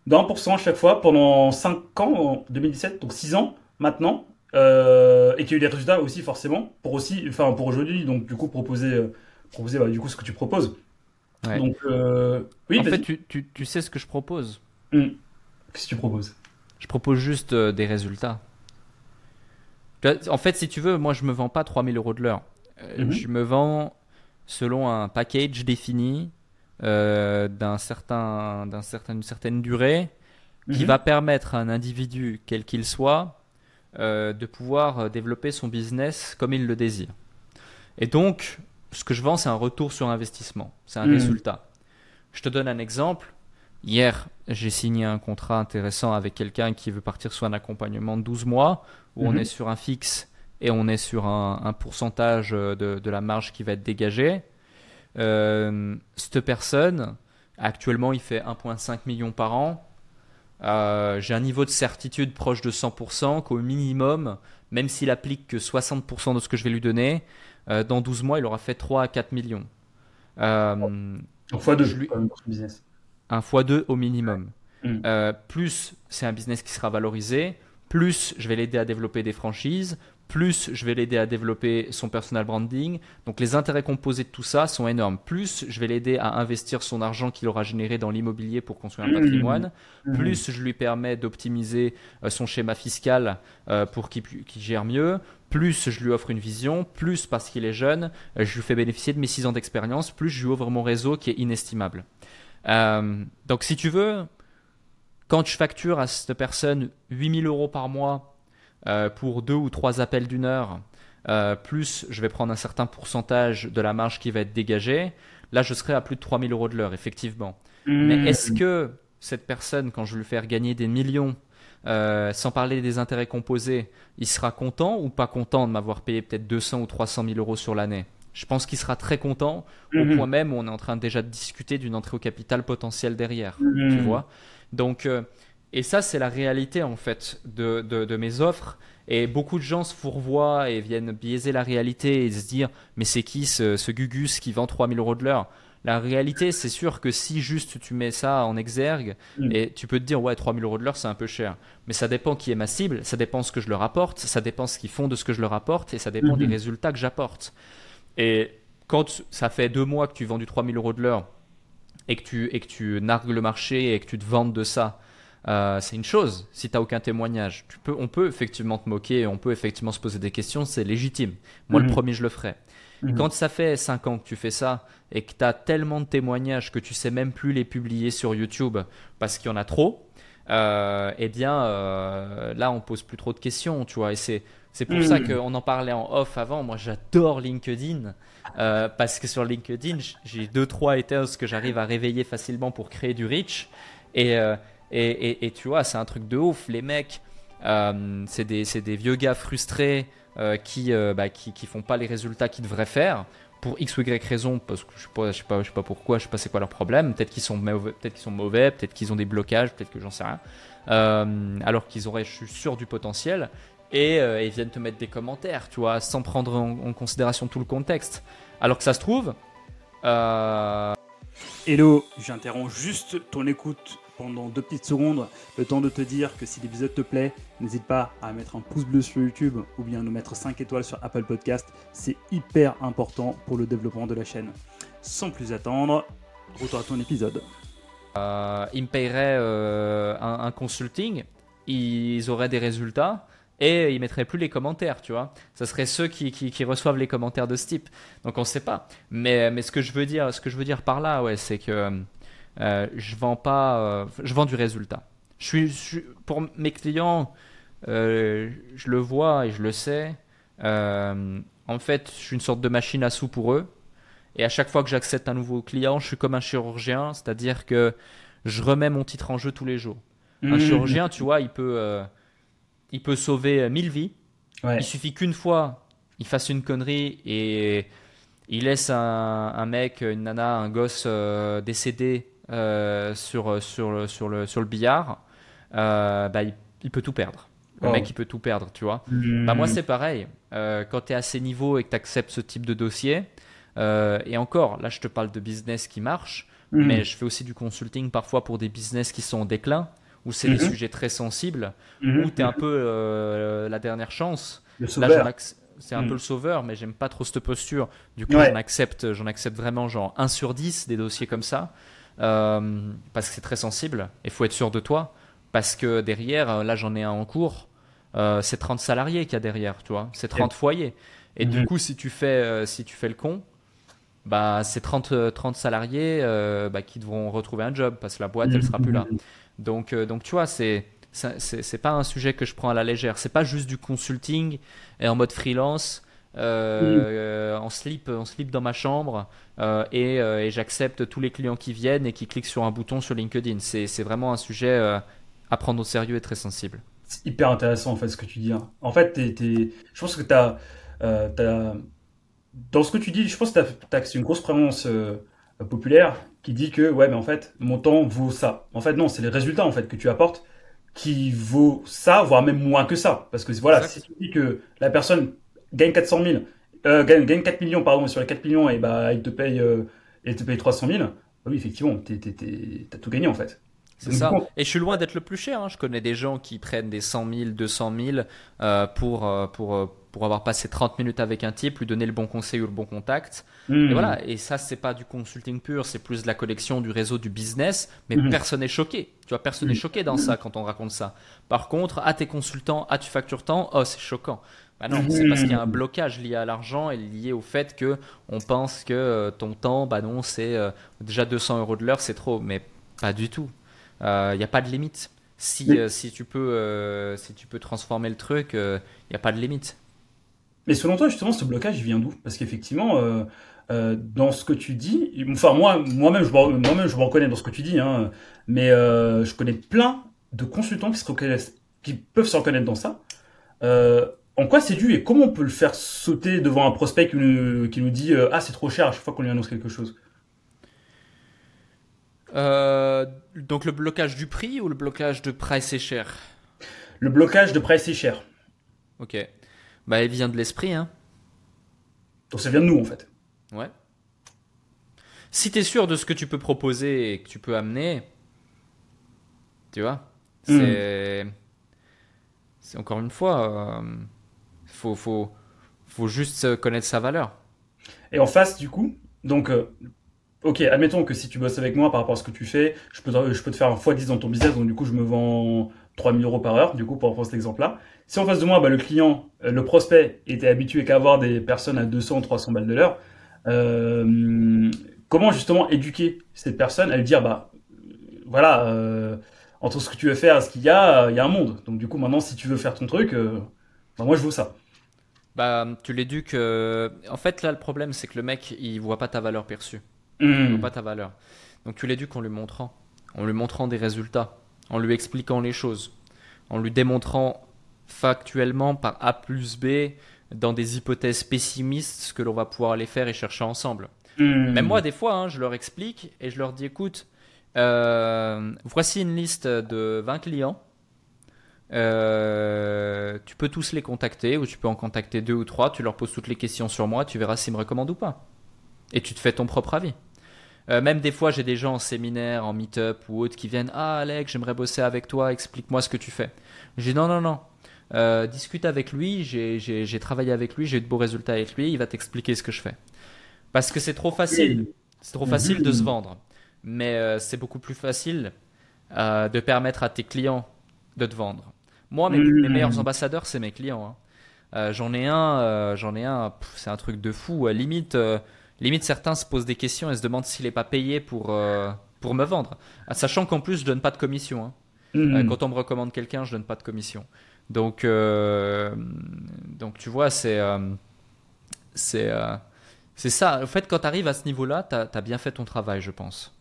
de 1% à chaque fois pendant 5 ans, en 2017, donc 6 ans maintenant, euh, et qui a eu des résultats aussi forcément pour aussi, enfin pour aujourd'hui, donc du coup proposer, euh, proposer bah, du coup ce que tu proposes. Ouais. Donc euh, oui, en fait, tu, tu, tu sais ce que je propose? qu'est-ce que tu proposes? Je propose juste des résultats. En fait, si tu veux, moi, je me vends pas 3000 euros de l'heure. Euh, Mhm. Je me vends selon un package défini euh, d'un certain, d'un certain, d'une certaine durée qui Mhm. va permettre à un individu, quel qu'il soit, euh, de pouvoir euh, développer son business comme il le désire. Et donc, ce que je vends, c'est un retour sur investissement, c'est un Mhm. résultat. Je te donne un exemple. Hier, j'ai signé un contrat intéressant avec quelqu'un qui veut partir sur un accompagnement de 12 mois, où on Mhm. est sur un fixe et on est sur un, un pourcentage euh, de, de la marge qui va être dégagée. Euh, cette personne, actuellement, il fait 1,5 million par an. Euh, j'ai un niveau de certitude proche de 100% qu'au minimum, même s'il applique que 60% de ce que je vais lui donner, euh, dans 12 mois, il aura fait 3 à 4 millions. Euh, Donc fois deux Je lui- business. Un fois 2 au minimum. Mm. Euh, plus c'est un business qui sera valorisé, plus je vais l'aider à développer des franchises, plus je vais l'aider à développer son personal branding. Donc les intérêts composés de tout ça sont énormes. Plus je vais l'aider à investir son argent qu'il aura généré dans l'immobilier pour construire un Mm. patrimoine. Mhm. Plus je lui permets d'optimiser euh, son schéma fiscal euh, pour qu'il gère mieux. Plus je lui offre une vision. Plus parce qu'il est jeune, je lui fais bénéficier de mes 6 ans d'expérience. Plus je lui ouvre mon réseau qui est inestimable. Euh, donc si tu veux, quand je facture à cette personne 8000 euros par mois euh, pour deux ou trois appels d'une heure, euh, plus je vais prendre un certain pourcentage de la marge qui va être dégagée, là je serai à plus de 3000 euros de l'heure, effectivement. Mais Mhm. est-ce que cette personne, quand je vais lui faire gagner des millions, euh, sans parler des intérêts composés, il sera content ou pas content de m'avoir payé peut-être 200 ou 300 000 euros sur l'année? Je pense qu'il sera très content, au Mhm. point même où on est en train déjà de discuter d'une entrée au capital potentielle derrière. Mhm. Tu vois Donc, euh, et ça, c'est la réalité en fait de, de, de mes offres. Et beaucoup de gens se fourvoient et viennent biaiser la réalité et se dire Mais c'est qui ce, ce Gugus qui vend 3000 euros de l'heure? La réalité, c'est sûr que si juste tu mets ça en exergue, Mm. et tu peux te dire Ouais, 3000 euros de l'heure, c'est un peu cher. Mais ça dépend qui est ma cible, ça dépend ce que je leur apporte, ça dépend ce qu'ils font de ce que je leur apporte, et ça dépend Mhm. des résultats que j'apporte. Et quand ça fait deux mois que tu vends du 3000 euros de l'heure et que tu, et que tu nargues le marché et que tu te vantes de ça, euh, c'est une chose. Si tu n'as aucun témoignage, tu peux, on peut effectivement te moquer, on peut effectivement se poser des questions, c'est légitime. Moi, Mhm. le premier, je le ferai. Mhm. Quand ça fait 5 ans que tu fais ça et que tu as tellement de témoignages que tu sais même plus les publier sur YouTube parce qu'il y en a trop, euh, eh bien euh, là on pose plus trop de questions, tu vois. Et c'est c'est pour ça mhm. qu'on en parlait en off avant. Moi j'adore LinkedIn euh, parce que sur LinkedIn j'ai deux trois haters que j'arrive à réveiller facilement pour créer du reach et et, et, et tu vois c'est un truc de ouf. Les mecs c'est des, des vieux gars frustrés. Euh, qui, euh, bah, qui, qui font pas les résultats qu'ils devraient faire pour x ou y raison, parce que je sais pas, je sais pas, je sais pas pourquoi, je sais pas c'est quoi leur problème. Peut-être qu'ils sont mauvais, peut-être qu'ils sont mauvais, peut-être qu'ils ont des blocages, peut-être que j'en sais rien. Euh, alors qu'ils auraient, je suis sûr du potentiel. Et ils viennent te mettre des commentaires, tu vois, sans prendre en, considération tout le contexte. Alors que ça se trouve. Hello, j'interromps juste ton écoute pendant deux petites secondes, le temps de te dire que si l'épisode te plaît, n'hésite pas à mettre un pouce bleu sur YouTube ou bien nous mettre 5 étoiles sur Apple Podcast. C'est hyper important pour le développement de la chaîne. Sans plus attendre, retour à ton épisode. Euh, ils me paieraient euh, un, consulting, ils auraient des résultats et ils mettraient plus les commentaires, tu vois. Ça serait ceux qui, qui, reçoivent les commentaires de ce type. Donc on ne sait pas. Mais, mais ce que je veux dire, ce que je veux dire par là, ouais, c'est que euh, je vends pas, euh, je vends du résultat. Je suis, pour mes clients, euh, je le vois et je le sais. en fait, je suis une sorte de machine à sous pour eux. Et à chaque fois que j'accepte un nouveau client, je suis comme un chirurgien, c'est-à-dire que je remets mon titre en jeu tous les jours. Un mmh. chirurgien, tu vois, il peut, il peut sauver 1000 vies. Il suffit qu'une fois, il fasse une connerie et il laisse un, un mec, une nana, un gosse décédé euh, sur, sur, le, sur, le, sur le billard, euh, bah, il, peut tout perdre. Le mec, il peut tout perdre, tu vois. Bah, moi, c'est pareil. Euh, quand tu es à ces niveaux et que tu acceptes ce type de dossier, et encore, là, je te parle de business qui marche, hmm. mais je fais aussi du consulting parfois pour des business qui sont en déclin, où c'est des hmm. sujets très sensibles, hmm. où tu es un peu la dernière chance. Là, c'est un peu le sauveur, mais j'aime pas trop cette posture. Du coup, j'en accepte, j'en accepte vraiment genre 1 sur 10 des dossiers comme ça. Euh, parce que c'est très sensible. Il faut être sûr de toi. Parce que derrière, euh, là j'en ai un en cours, euh, c'est 30 salariés qu'il y a derrière, tu vois. C'est 30 foyers. Et du mhm. coup, si tu fais, si tu fais le con, bah, c'est 30, 30 salariés bah, qui devront retrouver un job parce que la boîte, elle sera plus là. Donc, donc tu vois, c'est c'est pas un sujet que je prends à la légère. C'est pas juste du consulting et en mode freelance euh, en slip, en slip dans ma chambre euh, euh, et, j'accepte tous les clients qui viennent et qui cliquent sur un bouton sur LinkedIn. C'est vraiment un sujet à prendre au sérieux et très sensible. C'est hyper intéressant en fait ce que tu dis. Hein. En fait, je pense que tu as, dans ce que tu dis, je pense que tu as, une grosse prévalence populaire qui dit que ouais, mais en fait, mon temps vaut ça. En fait, non, c'est les résultats en fait que tu apportes qui vaut ça, voire même moins que ça. Parce que voilà, si tu dis que la personne gagne 400 000, euh, gagne, gagne, 4 millions, pardon, sur les 4 millions, et bah, il te paye, euh, il te paye 300 000, bah oui, effectivement, t'as tout gagné en fait. C'est ça. Et je suis loin d'être le plus cher. Hein. Je connais des gens qui prennent des 100 000, 200 000 euh, pour, euh, pour, euh, pour avoir passé 30 minutes avec un type, lui donner le bon conseil ou le bon contact. Hmm. Et voilà. Et ça, c'est pas du consulting pur, c'est plus de la collection, du réseau, du business. Mais hmm. personne n'est choqué. Tu vois, personne n'est hmm. choqué dans ça quand on raconte ça. Par contre, à tes consultants, à tu factures tant, oh, c'est choquant. Bah non, c'est parce qu'il y a un blocage lié à l'argent et lié au fait que on pense que euh, ton temps, bah non, c'est euh, déjà 200 euros de l'heure, c'est trop, mais pas du tout. Il euh, n'y a pas de limite. Si, si, tu peux, si tu peux transformer le truc, il n'y a pas de limite. Mais selon toi, justement, ce blocage, il vient d'où? Parce qu'effectivement, dans ce que tu dis, enfin moi, moi-même, je, moi-même, je me reconnais dans ce que tu dis, hein, mais je connais plein de consultants qui se reconnaissent, qui peuvent se reconnaître dans ça. Euh, en quoi c'est dû et comment on peut le faire sauter devant un prospect qui nous, dit euh, Ah, c'est trop cher à chaque fois qu'on lui annonce quelque chose? Euh, Donc le blocage du prix ou le blocage de price est cher? Le blocage de price est cher. Ok. Bah, il vient de l'esprit, hein. Donc ça vient de nous, en fait. Ouais. Si tu es sûr de ce que tu peux proposer et que tu peux amener, tu vois, hmm. c'est. C'est encore une fois. Euh, faut, faut, faut juste connaître sa valeur. Et en face, du coup, donc, euh, ok, admettons que si tu bosses avec moi par rapport à ce que tu fais, je peux, je peux te faire un x10 dans ton business, donc du coup, je me vends 3000 euros par heure, du coup, pour reprendre cet exemple-là. Si en face de moi, bah, le client, euh, le prospect était habitué qu'à avoir des personnes à 200, 300 balles de l'heure, euh, comment justement éduquer cette personne à lui dire, bah, voilà, euh, entre ce que tu veux faire et ce qu'il y a, il y a un monde. Donc du coup, maintenant, si tu veux faire ton truc, bah, moi, je veux ça. Bah, tu l'éduques. En fait, là, le problème, c'est que le mec, il voit pas ta valeur perçue. Il hmm. voit pas ta valeur. Donc tu l'éduques en lui montrant, en lui montrant des résultats, en lui expliquant les choses, en lui démontrant factuellement par A plus B dans des hypothèses pessimistes ce que l'on va pouvoir aller faire et chercher ensemble. Hmm. Même moi, des fois, hein, je leur explique et je leur dis écoute, euh, voici une liste de 20 clients. Euh, tu peux tous les contacter ou tu peux en contacter deux ou trois. Tu leur poses toutes les questions sur moi, tu verras s'ils me recommandent ou pas. Et tu te fais ton propre avis. Euh, même des fois, j'ai des gens en séminaire, en meet-up ou autres qui viennent Ah, Alex, j'aimerais bosser avec toi, explique-moi ce que tu fais. J'ai non, non, non. Euh, discute avec lui, j'ai travaillé avec lui, j'ai eu de beaux résultats avec lui, il va t'expliquer ce que je fais. Parce que c'est trop facile. C'est trop facile de se vendre. Mais euh, c'est beaucoup plus facile de permettre à tes clients de te vendre. Moi, mes, meilleurs ambassadeurs, c'est mes clients. Hein. j'en ai un, j'en ai un, c'est un truc de fou. limite, limite certains se posent des questions et se demandent s'il n'est pas payé pour, euh, pour me vendre. Sachant qu'en plus, je donne pas de commission. Hein. Mhm. Euh, quand on me recommande quelqu'un, je donne pas de commission. Donc, euh, donc tu vois, c'est c'est c'est ça. En fait, quand tu arrives à ce niveau-là, tu as, bien fait ton travail, je pense.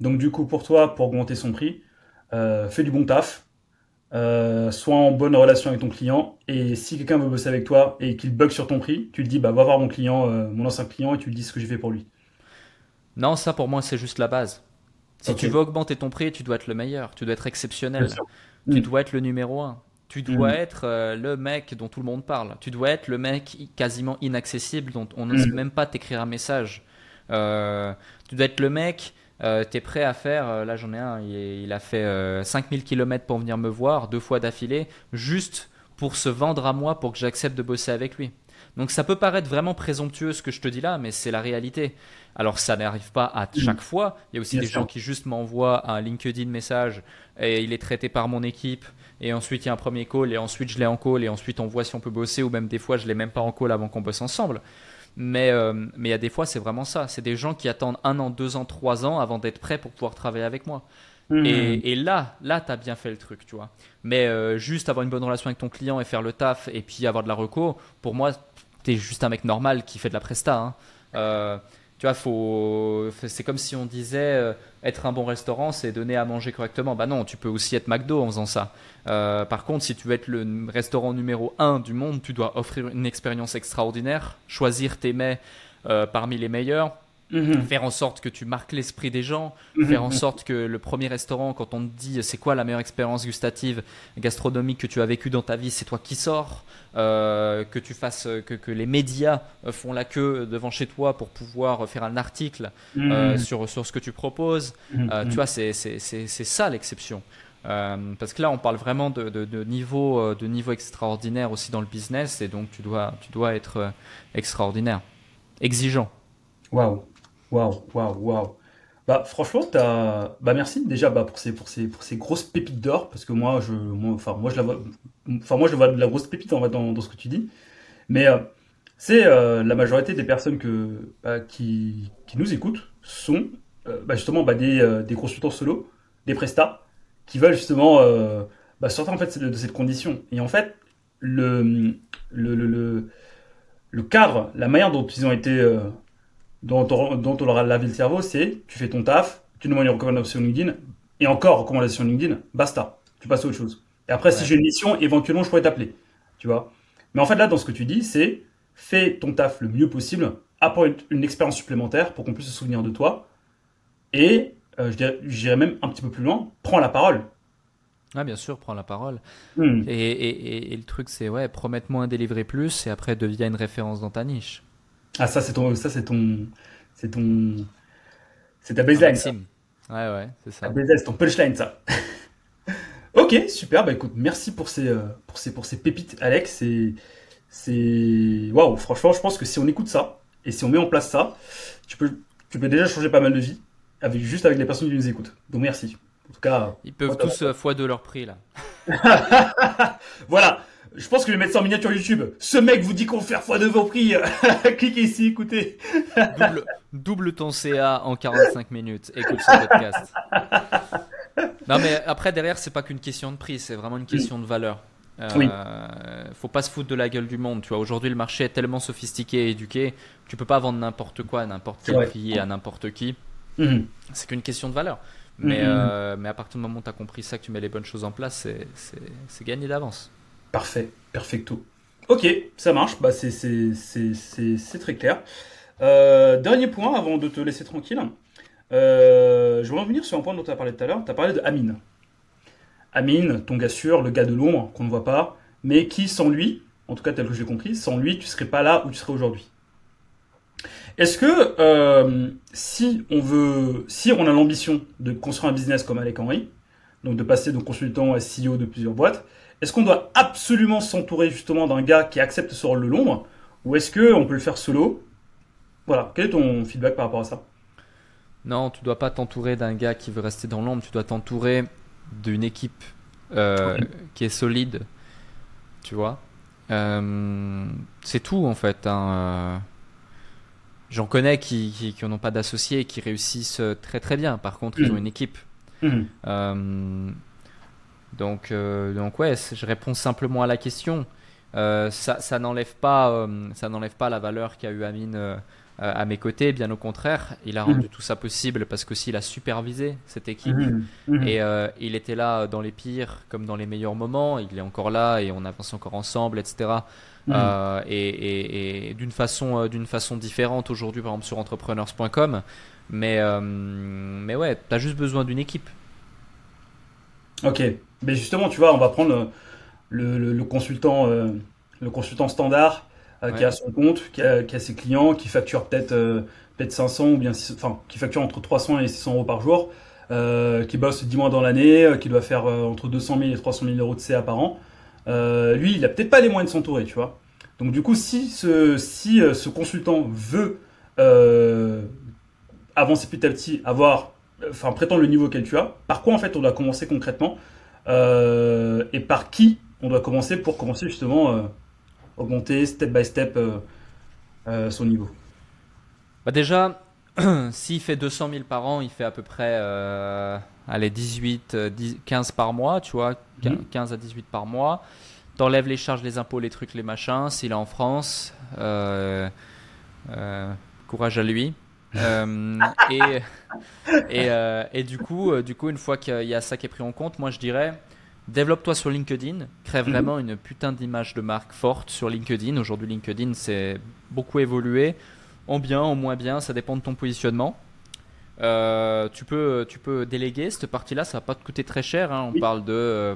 Donc, du coup, pour toi, pour augmenter son prix, fais du bon taf, euh, sois en bonne relation avec ton client. Et si quelqu'un veut bosser avec toi et qu'il bug sur ton prix, tu lui dis bah va voir mon client, euh, mon ancien client, et tu lui dis ce que j'ai fait pour lui. Non, ça pour moi c'est juste la base. Si tu veux augmenter ton prix, tu dois être le meilleur, tu dois être exceptionnel, tu mm. dois être le numéro un. Tu dois mm. être euh, le mec dont tout le monde parle. Tu dois être le mec quasiment inaccessible dont on n'ose mm. même pas t'écrire un message. tu dois être le mec euh, t'es prêt à faire, euh, là j'en ai un, il, a fait 5000 euh, km pour venir me voir, deux fois d'affilée, juste pour se vendre à moi, pour que j'accepte de bosser avec lui. Donc ça peut paraître vraiment présomptueux ce que je te dis là, mais c'est la réalité. Alors ça n'arrive pas à mm. chaque fois. Il y a aussi des gens qui juste m'envoient un LinkedIn message et il est traité par mon équipe. Et ensuite il y a un premier call et ensuite je l'ai en call et ensuite on voit si on peut bosser ou même des fois je l'ai même pas en call avant qu'on bosse ensemble. Mais euh, mais il y a des fois, c'est vraiment ça. C'est des gens qui attendent un an, deux ans, trois ans avant d'être prêts pour pouvoir travailler avec moi. Mmh. Et, et, là, là, tu as bien fait le truc, tu vois. Mais euh, juste avoir une bonne relation avec ton client et faire le taf et puis avoir de la reco, pour moi, tu es juste un mec normal qui fait de la presta. Hein. Euh, tu vois, faut... c'est comme si on disait être un bon restaurant, c'est donner à manger correctement. Bah non, tu peux aussi être McDo en faisant ça. Euh, par contre, si tu veux être le restaurant numéro 1 du monde, tu dois offrir une expérience extraordinaire, choisir tes mets euh, parmi les meilleurs, Mhm. Faire en sorte que tu marques l'esprit des gens, mhm. faire en sorte que le premier restaurant, quand on te dit c'est quoi la meilleure expérience gustative, gastronomique que tu as vécue dans ta vie, c'est toi qui sors, euh, que tu fasses, que, que, les médias euh, font la queue devant chez toi pour pouvoir faire un article euh, sur, sur ce que tu proposes. tu vois, c'est ça l'exception. parce que là, on parle vraiment de, de, de, niveau, de niveau extraordinaire aussi dans le business, et donc tu dois, tu dois être extraordinaire, exigeant. Waouh, Waouh, waouh, waouh. Bah franchement, t'as... Bah merci déjà bah, pour, ces, pour, ces, pour ces grosses pépites d'or, parce que moi, je, enfin, moi, je la vois, enfin, moi, je vois de la grosse pépite en dans, dans ce que tu dis. Mais euh, c'est euh, la majorité des personnes que, bah, qui, qui nous écoutent sont euh, bah, justement bah, des, des consultants solo, des prestats, qui veulent justement bah, sortir en fait de, cette condition. Et en fait, le, le, le, le, cadre, la manière dont ils ont été dont on, dont on aura lavé le cerveau, c'est tu fais ton taf, tu nous demandes une recommandation LinkedIn, et encore recommandation LinkedIn, basta, tu passes à autre chose. Et après, si j'ai une mission, éventuellement, je pourrais t'appeler, tu vois? Mais en fait, là, dans ce que tu dis, c'est fais ton taf le mieux possible, apporte une, expérience supplémentaire pour qu'on puisse se souvenir de toi, et euh, je dirais même un petit peu plus loin, prends la parole. Ah, bien sûr, prends la parole. Hmm. Et, et, et, le truc, c'est, ouais, promette-moi un délivrer plus, et après, deviens une référence dans ta niche. Ah, ça, c'est ton. Ça, c'est ton. C'est ton. C'est ta baseline. Ça. Ouais, ouais, c'est ça. c'est ton punchline, ça. ok, super. Bah écoute, merci pour ces, euh, pour ces, pour ces pépites, Alex. C'est. C'est. Waouh, franchement, je pense que si on écoute ça, et si on met en place ça, tu peux, tu peux déjà changer pas mal de vie, avec, juste avec les personnes qui nous écoutent. Donc merci. En tout cas, Ils peuvent tous euh, fois de leur prix là. voilà. Je pense que je vais mettre ça en miniature YouTube. Ce mec vous dit qu'on va faire fois de vos prix. Cliquez ici, écoutez. double, double ton CA en 45 minutes. Écoute ce podcast. Non mais après derrière c'est pas qu'une question de prix, c'est vraiment une question de valeur. Euh, Oui. Faut pas se foutre de la gueule du monde. Tu vois, aujourd'hui le marché est tellement sophistiqué et éduqué, tu peux pas vendre n'importe quoi à n'importe quel prix à n'importe qui. Mhm. C'est qu'une question de valeur. Mais, Mhm. euh, mais à partir du moment où tu as compris ça, que tu mets les bonnes choses en place, c'est gagné d'avance. Parfait, perfecto. Ok, ça marche, bah, c'est- très clair. Euh, dernier point avant de te laisser tranquille. Euh, je voulais revenir sur un point dont tu as parlé tout à l'heure. Tu as parlé de Amine. Amine, ton gars sûr, le gars de l'ombre, qu'on ne voit pas, mais qui, sans lui, en tout cas tel que j'ai compris, sans lui, tu serais pas là où tu serais aujourd'hui. Est-ce que euh, si on veut, si on a l'ambition de construire un business comme Alec Henry, donc de passer de consultant à CEO de plusieurs boîtes, est-ce qu'on doit absolument s'entourer justement d'un gars qui accepte ce rôle de l'ombre, ou est-ce que on peut le faire solo? Voilà, quel est ton feedback par rapport à ça? Non, tu dois pas t'entourer d'un gars qui veut rester dans l'ombre, tu dois t'entourer d'une équipe euh, Ouais. qui est solide. Tu vois Euh, C'est tout en fait. hein, euh. J'en connais qui, qui, qui n'ont pas d'associés et qui réussissent très très bien. Par contre, ils Mhm. ont une équipe. Euh, donc, euh, donc ouais, je réponds simplement à la question. Euh, ça, ça n'enlève pas, euh, ça n'enlève pas la valeur qu'a eu Amine à mes côtés. Bien au contraire, il a rendu tout ça possible parce qu'aussi il a supervisé cette équipe. Mhm. Mhm. Et euh, il était là dans les pires comme dans les meilleurs moments. Il est encore là et on avance encore ensemble, etc. Euh, et et- et d'une façon, d'une façon différente aujourd'hui, par exemple sur entrepreneurs.com. Mais, euh, mais ouais, t'as juste besoin d'une équipe. Ok, mais justement, tu vois, on va prendre le, le- le consultant, euh, le consultant standard euh, qui Ouais. a son compte, qui a, qui a ses clients, qui facture peut-être euh, peut-être 500 ou bien 600 enfin, qui facture entre 300 et 600 euros par jour, euh, qui bosse 10 mois dans l'année, euh, qui doit faire euh, entre 200 000 et 300 000 euros de CA par an. Euh, lui, il a peut-être pas les moyens de s'entourer, tu vois. Donc du coup, si ce, si euh, ce consultant veut euh, avancer petit à petit, avoir, enfin prétendre le niveau auquel tu as, par quoi en fait on doit commencer concrètement euh, et par qui on doit commencer pour commencer justement euh, augmenter step by step euh, euh, son niveau. Bah déjà, s'il fait 200 000 par an, il fait à peu près allez, 18, euh, 10 15 par mois, tu vois, quin- Mhm. 15 à 18 par mois. T'enlèves les charges, les impôts, les trucs, les machins. S'il est en France, courage à lui. Euh, et, et, euh, et du coup, euh, du coup, une fois qu'il y a ça qui est pris en compte, moi je dirais, développe-toi sur LinkedIn, crée Mhm. vraiment une putain d'image de marque forte sur LinkedIn. Aujourd'hui, LinkedIn, c'est beaucoup évolué, en bien, en moins bien, ça dépend de ton positionnement. Euh, tu, peux, tu peux déléguer cette partie-là, ça va pas te coûter très cher. hein. On Oui. parle de euh,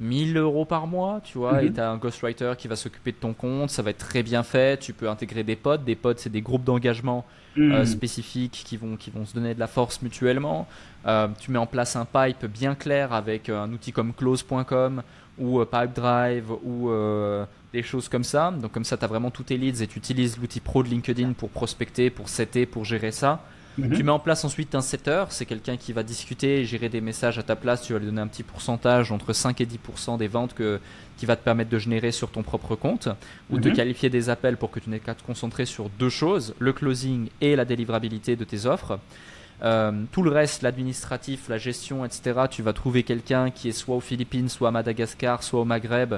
1000 euros par mois, tu vois, Mhm. et tu as un ghostwriter qui va s'occuper de ton compte, ça va être très bien fait. Tu peux intégrer des potes. Des potes, c'est des groupes d'engagement euh, Mhm. spécifiques qui vont, se donner de la force mutuellement. Euh, tu mets en place un pipe bien clair avec euh, un outil comme close.com ou euh, Pipedrive ou euh, des choses comme ça. Donc comme ça, tu as vraiment tous tes leads et tu utilises l'outil pro de LinkedIn pour prospecter, pour setter, pour gérer ça. Mhm. Tu mets en place ensuite un setter, c'est quelqu'un qui va discuter et gérer des messages à ta place. Tu vas lui donner un petit pourcentage, entre 5 et 10% des ventes que, qui va te permettre de générer sur ton propre compte ou de Mhm. qualifier des appels pour que tu n'aies qu'à te concentrer sur deux choses, le closing et la délivrabilité de tes offres. Euh, tout le reste, l'administratif, la gestion, etc., tu vas trouver quelqu'un qui est soit aux Philippines, soit à Madagascar, soit au Maghreb,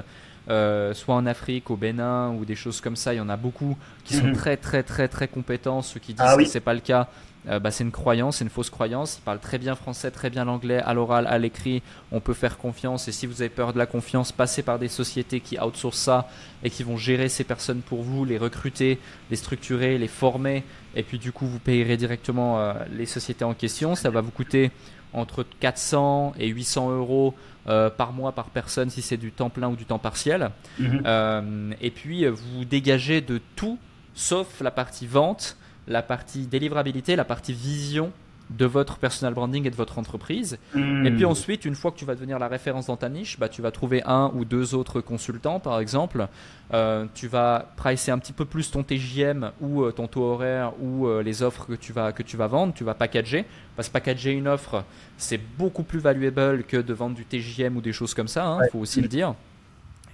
euh, soit en Afrique, au Bénin ou des choses comme ça. Il y en a beaucoup qui sont Mhm. très très très très compétents. Ceux qui disent Ah oui. que c'est pas le cas, euh, bah, c'est une croyance, c'est une fausse croyance. Ils parlent très bien français, très bien l'anglais, à l'oral, à l'écrit. On peut faire confiance. Et si vous avez peur de la confiance, passez par des sociétés qui outsourcent ça et qui vont gérer ces personnes pour vous, les recruter, les structurer, les former. Et puis du coup, vous payerez directement euh, les sociétés en question. Ça va vous coûter entre 400 et 800 euros euh, par mois par personne si c'est du temps plein ou du temps partiel. Mhm. Euh, et puis vous dégagez de tout sauf la partie vente, la partie délivrabilité, la partie vision de votre personal branding et de votre entreprise. Hmm. Et puis ensuite, une fois que tu vas devenir la référence dans ta niche, bah, tu vas trouver un ou deux autres consultants, par exemple. Euh, tu vas pricer un petit peu plus ton TJM ou euh, ton taux horaire ou euh, les offres que tu, vas, que tu vas vendre. Tu vas packager. Parce que packager une offre, c'est beaucoup plus valuable que de vendre du TJM ou des choses comme ça, il faut aussi le dire.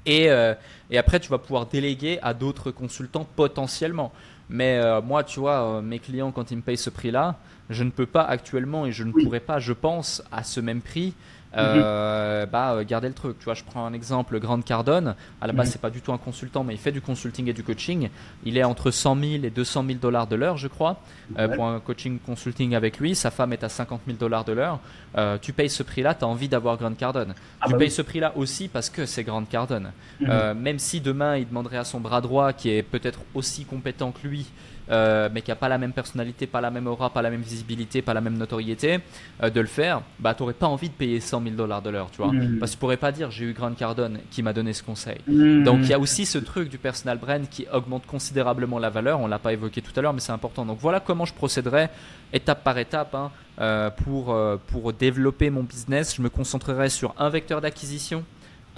Et, et, après, tu vas pouvoir déléguer à d'autres consultants potentiellement. Mais euh, moi, tu vois, euh, mes clients, quand ils me payent ce prix-là, je ne peux pas actuellement et je ne pourrais pas, je pense, à ce même prix, euh, bah, garder le truc. Tu vois, je prends un exemple, Grande Cardone. À la base, Mhm. c'est pas du tout un consultant, mais il fait du consulting et du coaching. Il est entre 100 000 et 200 000 dollars de l'heure, je crois, euh, pour un coaching consulting avec lui. Sa femme est à 50 000 dollars de l'heure. Euh, tu payes ce prix-là, tu as envie d'avoir Grande Cardone. Ah tu bah payes oui. ce prix-là aussi parce que c'est Grande Cardone. Mhm. Euh, même si demain il demanderait à son bras droit, qui est peut-être aussi compétent que lui, euh, mais qui a pas la même personnalité, pas la même aura, pas la même visibilité, pas la même notoriété, euh, de le faire, bah t'aurais pas envie de payer 100 000 dollars de l'heure, tu vois. Mhm. Parce que tu pourrais pas dire j'ai eu Grant Cardone qui m'a donné ce conseil. Hmm. Donc il y a aussi ce truc du personal brand qui augmente considérablement la valeur. On l'a pas évoqué tout à l'heure, mais c'est important. Donc voilà comment je procéderais étape par étape hein, euh, pour pour développer mon business. Je me concentrerai sur un vecteur d'acquisition,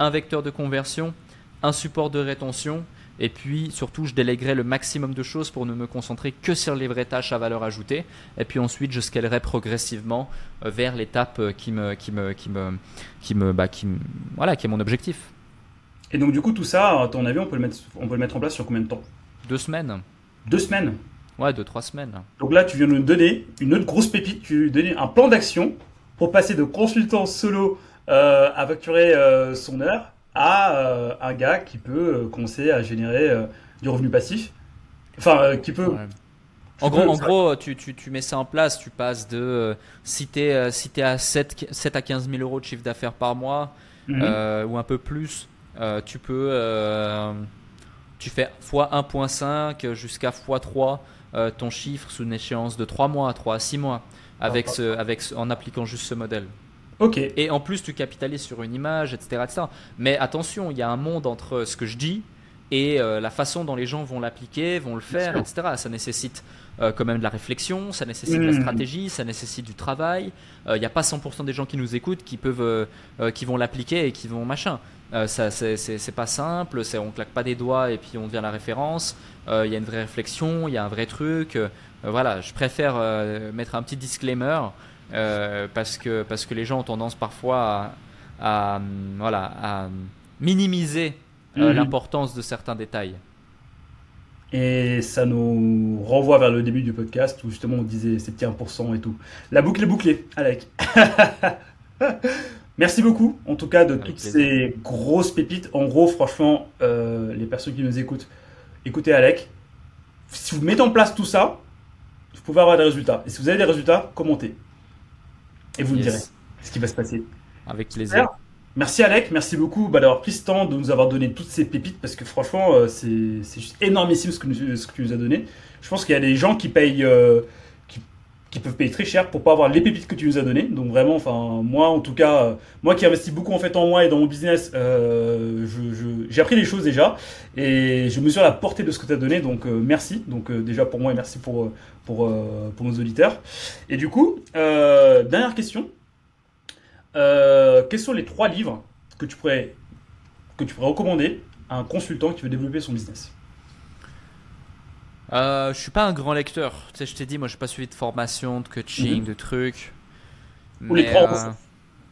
un vecteur de conversion, un support de rétention. Et puis surtout, je déléguerai le maximum de choses pour ne me concentrer que sur les vraies tâches à valeur ajoutée. Et puis ensuite, je scalerai progressivement euh, vers l'étape euh, qui me, qui me, qui me, qui me, bah, qui me- voilà, qui est mon objectif. Et donc, du coup, tout ça, à ton avis, on peut le mettre, on peut le mettre en place sur combien de temps? Deux semaines. Deux semaines? Ouais, deux, trois semaines. Donc là, tu viens de nous donner une autre grosse pépite. Tu nous donner un plan d'action pour passer de consultant solo euh, à facturer euh, son heure à euh, un gars qui peut euh, commencer à générer euh, du revenu passif. Enfin, qui peut. Ouais. En gros, peux- en gros tu, tu, tu mets ça en place, tu passes de si tu es, à 7, 7 à 15 000 euros de chiffre d'affaires par mois Mhm. euh, ou un peu plus, euh, tu peux euh, tu fais x 1.5 jusqu'à x3 euh, ton chiffre sous une échéance de 3 mois, 3 à 6 mois avec ce, avec ce- en appliquant juste ce modèle. Ok. Et en plus, tu capitalises sur une image, etc. etc. Mais attention, il y a un monde entre ce que je dis et euh, la façon dont les gens vont l'appliquer, vont le faire, etc. Ça nécessite euh, quand même de la réflexion, ça nécessite de la Mhm. stratégie, ça nécessite du travail. Euh, Il n'y a pas 100% des gens qui nous écoutent qui peuvent, euh, euh, qui vont l'appliquer et qui vont machin. Euh, ça, c'est- pas simple, on claque pas des doigts et puis on devient la référence. Euh, Il y a une vraie réflexion, il y a un vrai truc. Euh, voilà, je préfère euh, mettre un petit disclaimer euh, parce que parce que les gens ont tendance parfois à, à, voilà à minimiser euh, Mhm. l'importance de certains détails. Et ça nous renvoie vers le début du podcast où justement on disait ces petits 1% et tout. La boucle est bouclée, Alec. Merci beaucoup, en tout cas, de Avec toutes plaisir. ces grosses pépites. En gros, franchement, euh, les personnes qui nous écoutent, écoutez Alec. Si vous mettez en place tout ça, vous pouvez avoir des résultats. Et si vous avez des résultats, commentez. Et vous me direz ce qui va se passer. Avec plaisir. Super. Merci Alec, merci beaucoup bah, d'avoir pris ce temps, de nous avoir donné toutes ces pépites parce que franchement euh, c'est c'est juste énormissime ce que, nous- ce que tu nous as donné. Je pense qu'il y a des gens qui payent, euh, qui, peuvent payer très cher pour pas avoir les pépites que tu nous as données. Donc vraiment, enfin moi en tout cas, euh, moi qui investis beaucoup en fait en moi et dans mon business, euh, j'ai appris des choses déjà et je mesure la portée de ce que tu as donné. Donc euh, merci. Donc déjà pour moi et merci pour pour pour nos auditeurs. Et du coup, dernière question. Quels sont les trois livres que tu pourrais, que tu pourrais recommander à un consultant qui veut développer son business? Euh, je suis pas un grand lecteur. Tu sais, je t'ai dit, moi, j'ai pas suivi de formation, de coaching, Mhm. de trucs. Ou les Mais, trois, euh,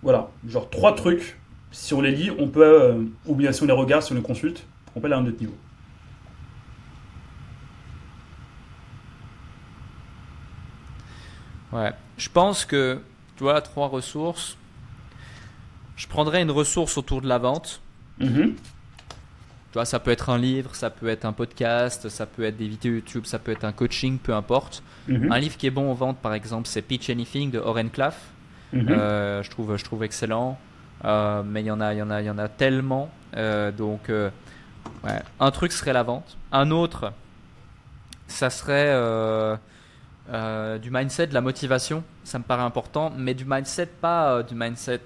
Voilà, genre trois trucs. Si on les lit, on peut, euh, ou bien si on les regarde, si on les consulte, on peut aller à un autre niveau. Ouais. Je pense que, tu vois, trois ressources. Je prendrais une ressource autour de la vente. Mhm. Tu vois, ça peut être un livre, ça peut être un podcast, ça peut être des vidéos YouTube, ça peut être un coaching, peu importe. Mhm. Un livre qui est bon en vente, par exemple, c'est Pitch Anything de Oren Claff. Mhm. Euh, je trouve, je trouve excellent. Euh, mais il y en a, il y en a, il y en a tellement. Euh, donc, ouais. un truc serait la vente. Un autre, ça serait du mindset, de la motivation. Ça me paraît important, mais du mindset, pas du mindset.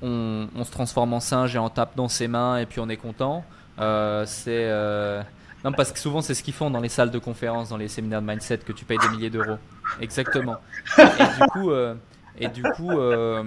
on, on se transforme en singe et on tape dans ses mains et puis on est content. Euh, c'est euh, Non, parce que souvent, c'est ce qu'ils font dans les salles de conférence, dans les séminaires de mindset, que tu payes des milliers d'euros. Exactement. Et du coup, euh, et du coup euh,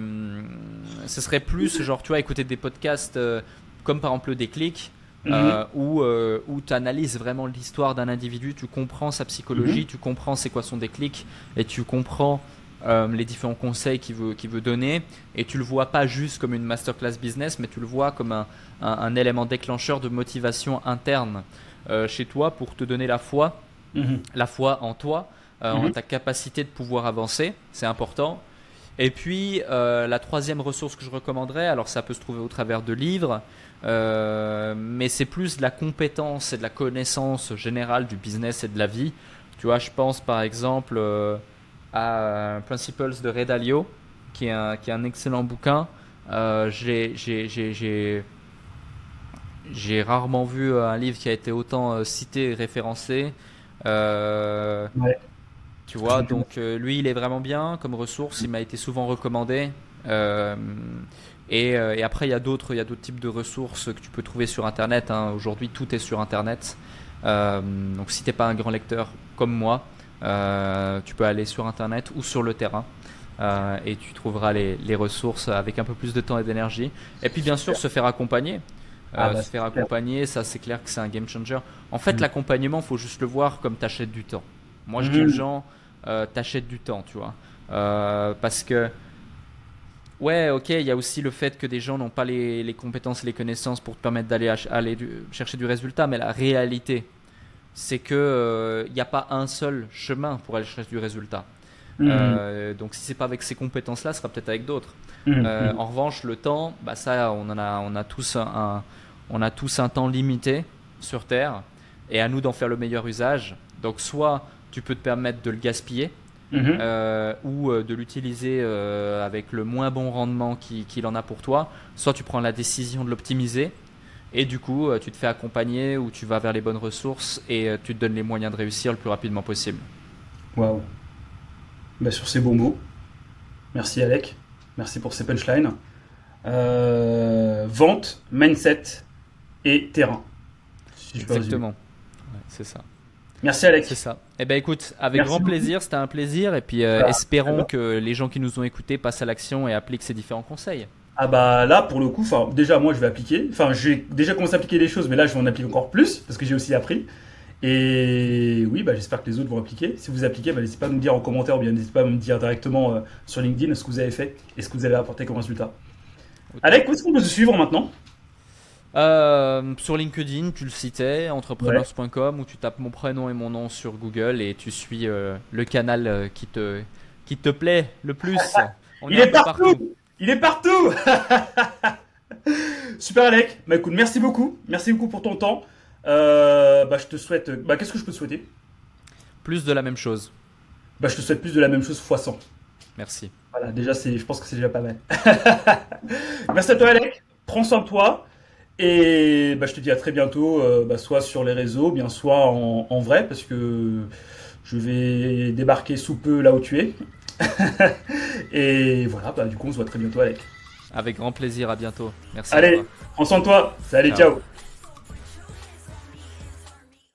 ce serait plus, genre, tu vois, écouter des podcasts euh, comme par exemple le déclic, euh, Mhm. où, euh, où tu analyses vraiment l'histoire d'un individu, tu comprends sa psychologie, Mhm. tu comprends c'est quoi son déclic, et tu comprends euh, les différents conseils qu'il veut, qu'il veut donner, et tu le vois pas juste comme une masterclass business, mais tu le vois comme un, un, un élément déclencheur de motivation interne euh, chez toi pour te donner la foi, Mhm. la foi en toi, euh, en Mhm. ta capacité de pouvoir avancer, c'est important. Et puis la troisième ressource que je recommanderais, alors ça peut se trouver au travers de livres, mais c'est plus de la compétence et de la connaissance générale du business et de la vie. Tu vois, je pense par exemple à euh, Principles de Ray Dalio, qui est un, qui est un excellent bouquin. Euh, j'ai- rarement vu un livre qui a été autant euh, cité et référencé. Euh, Ouais. Tu vois, donc euh, lui, il est vraiment bien comme ressource. Il m'a été souvent recommandé. Euh, et, euh, et après, il y a d'autres, il y a d'autres types de ressources que tu peux trouver sur Internet. hein. Aujourd'hui, tout est sur Internet. Euh, donc, si t'es pas un grand lecteur comme moi, euh, tu peux aller sur Internet ou sur le terrain. euh, et tu trouveras les, les ressources avec un peu plus de temps et d'énergie. Et puis bien sûr, se faire accompagner. Ah Euh, bah, se faire accompagner, ça c'est clair que c'est un game changer. En fait, Mhm. l'accompagnement, faut juste le voir comme t'achètes du temps. Moi, je dis aux gens, euh, t'achètes du temps, tu vois. Euh, parce que, ouais, ok, il y a aussi le fait que des gens n'ont pas les, les compétences et les connaissances pour te permettre d'aller chercher du résultat, mais la réalité, c'est que il n'y a pas un seul chemin pour aller chercher du résultat. Mhm. Euh, donc, si c'est pas avec ces compétences-là, ce sera peut-être avec d'autres. Mhm. Euh, Mhm. en revanche, le temps, bah ça, on en a, on a tous un, on a tous un temps limité sur Terre, et à nous d'en faire le meilleur usage. Donc, soit tu peux te permettre de le gaspiller, Mhm. euh, ou euh, de l'utiliser euh, avec le moins bon rendement qui- qu'il en a pour toi, soit tu prends la décision de l'optimiser. Et du coup, euh, tu te fais accompagner ou tu vas vers les bonnes ressources et euh, tu te donnes les moyens de réussir le plus rapidement possible. Waouh. Bah, sur ces beaux mots, merci Alec, merci pour ces punchlines. Euh, vente, mindset et terrain. Si. Exactement. Ouais, c'est ça. Merci Alec. C'est ça. Eh ben écoute, avec Merci grand plaisir, c'était un plaisir. Et puis euh, Voilà. espérons que les gens qui nous ont écoutés passent à l'action et appliquent ces différents conseils. Ah bah là pour le coup, enfin déjà moi je vais appliquer. Enfin j'ai déjà commencé à appliquer des choses, mais là je vais en appliquer encore plus parce que j'ai aussi appris. Et oui, bah, j'espère que les autres vont appliquer. Si vous appliquez, bah, n'hésitez pas à nous dire en commentaire ou bien n'hésitez pas à me dire directement euh, sur LinkedIn ce que vous avez fait et ce que vous avez apporté comme résultat. Alec, où est-ce qu'on peut se suivre maintenant? Euh, sur LinkedIn, tu le citais, entrepreneurs.com, où tu tapes mon prénom et mon nom sur Google et tu suis euh, le canal qui te, qui te plaît le plus. On Il un est peu partout Il est partout Super Alec, bah écoute, merci beaucoup, merci beaucoup pour ton temps. Euh, bah je te souhaite, bah qu'est-ce que je peux te souhaiter? Plus de la même chose. Bah je te souhaite plus de la même chose x 100. Merci. Voilà, déjà c'est, je pense que c'est déjà pas mal. merci à toi Alec, prends soin de toi et bah je te dis à très bientôt, euh, bah, soit sur les réseaux, bien soit en, en vrai parce que je vais débarquer sous peu là où tu es. et voilà, bah du coup on se voit très bientôt Alec. Avec grand plaisir, à bientôt. Merci. à Allez, prends soin de toi, salut, Ciao. ciao.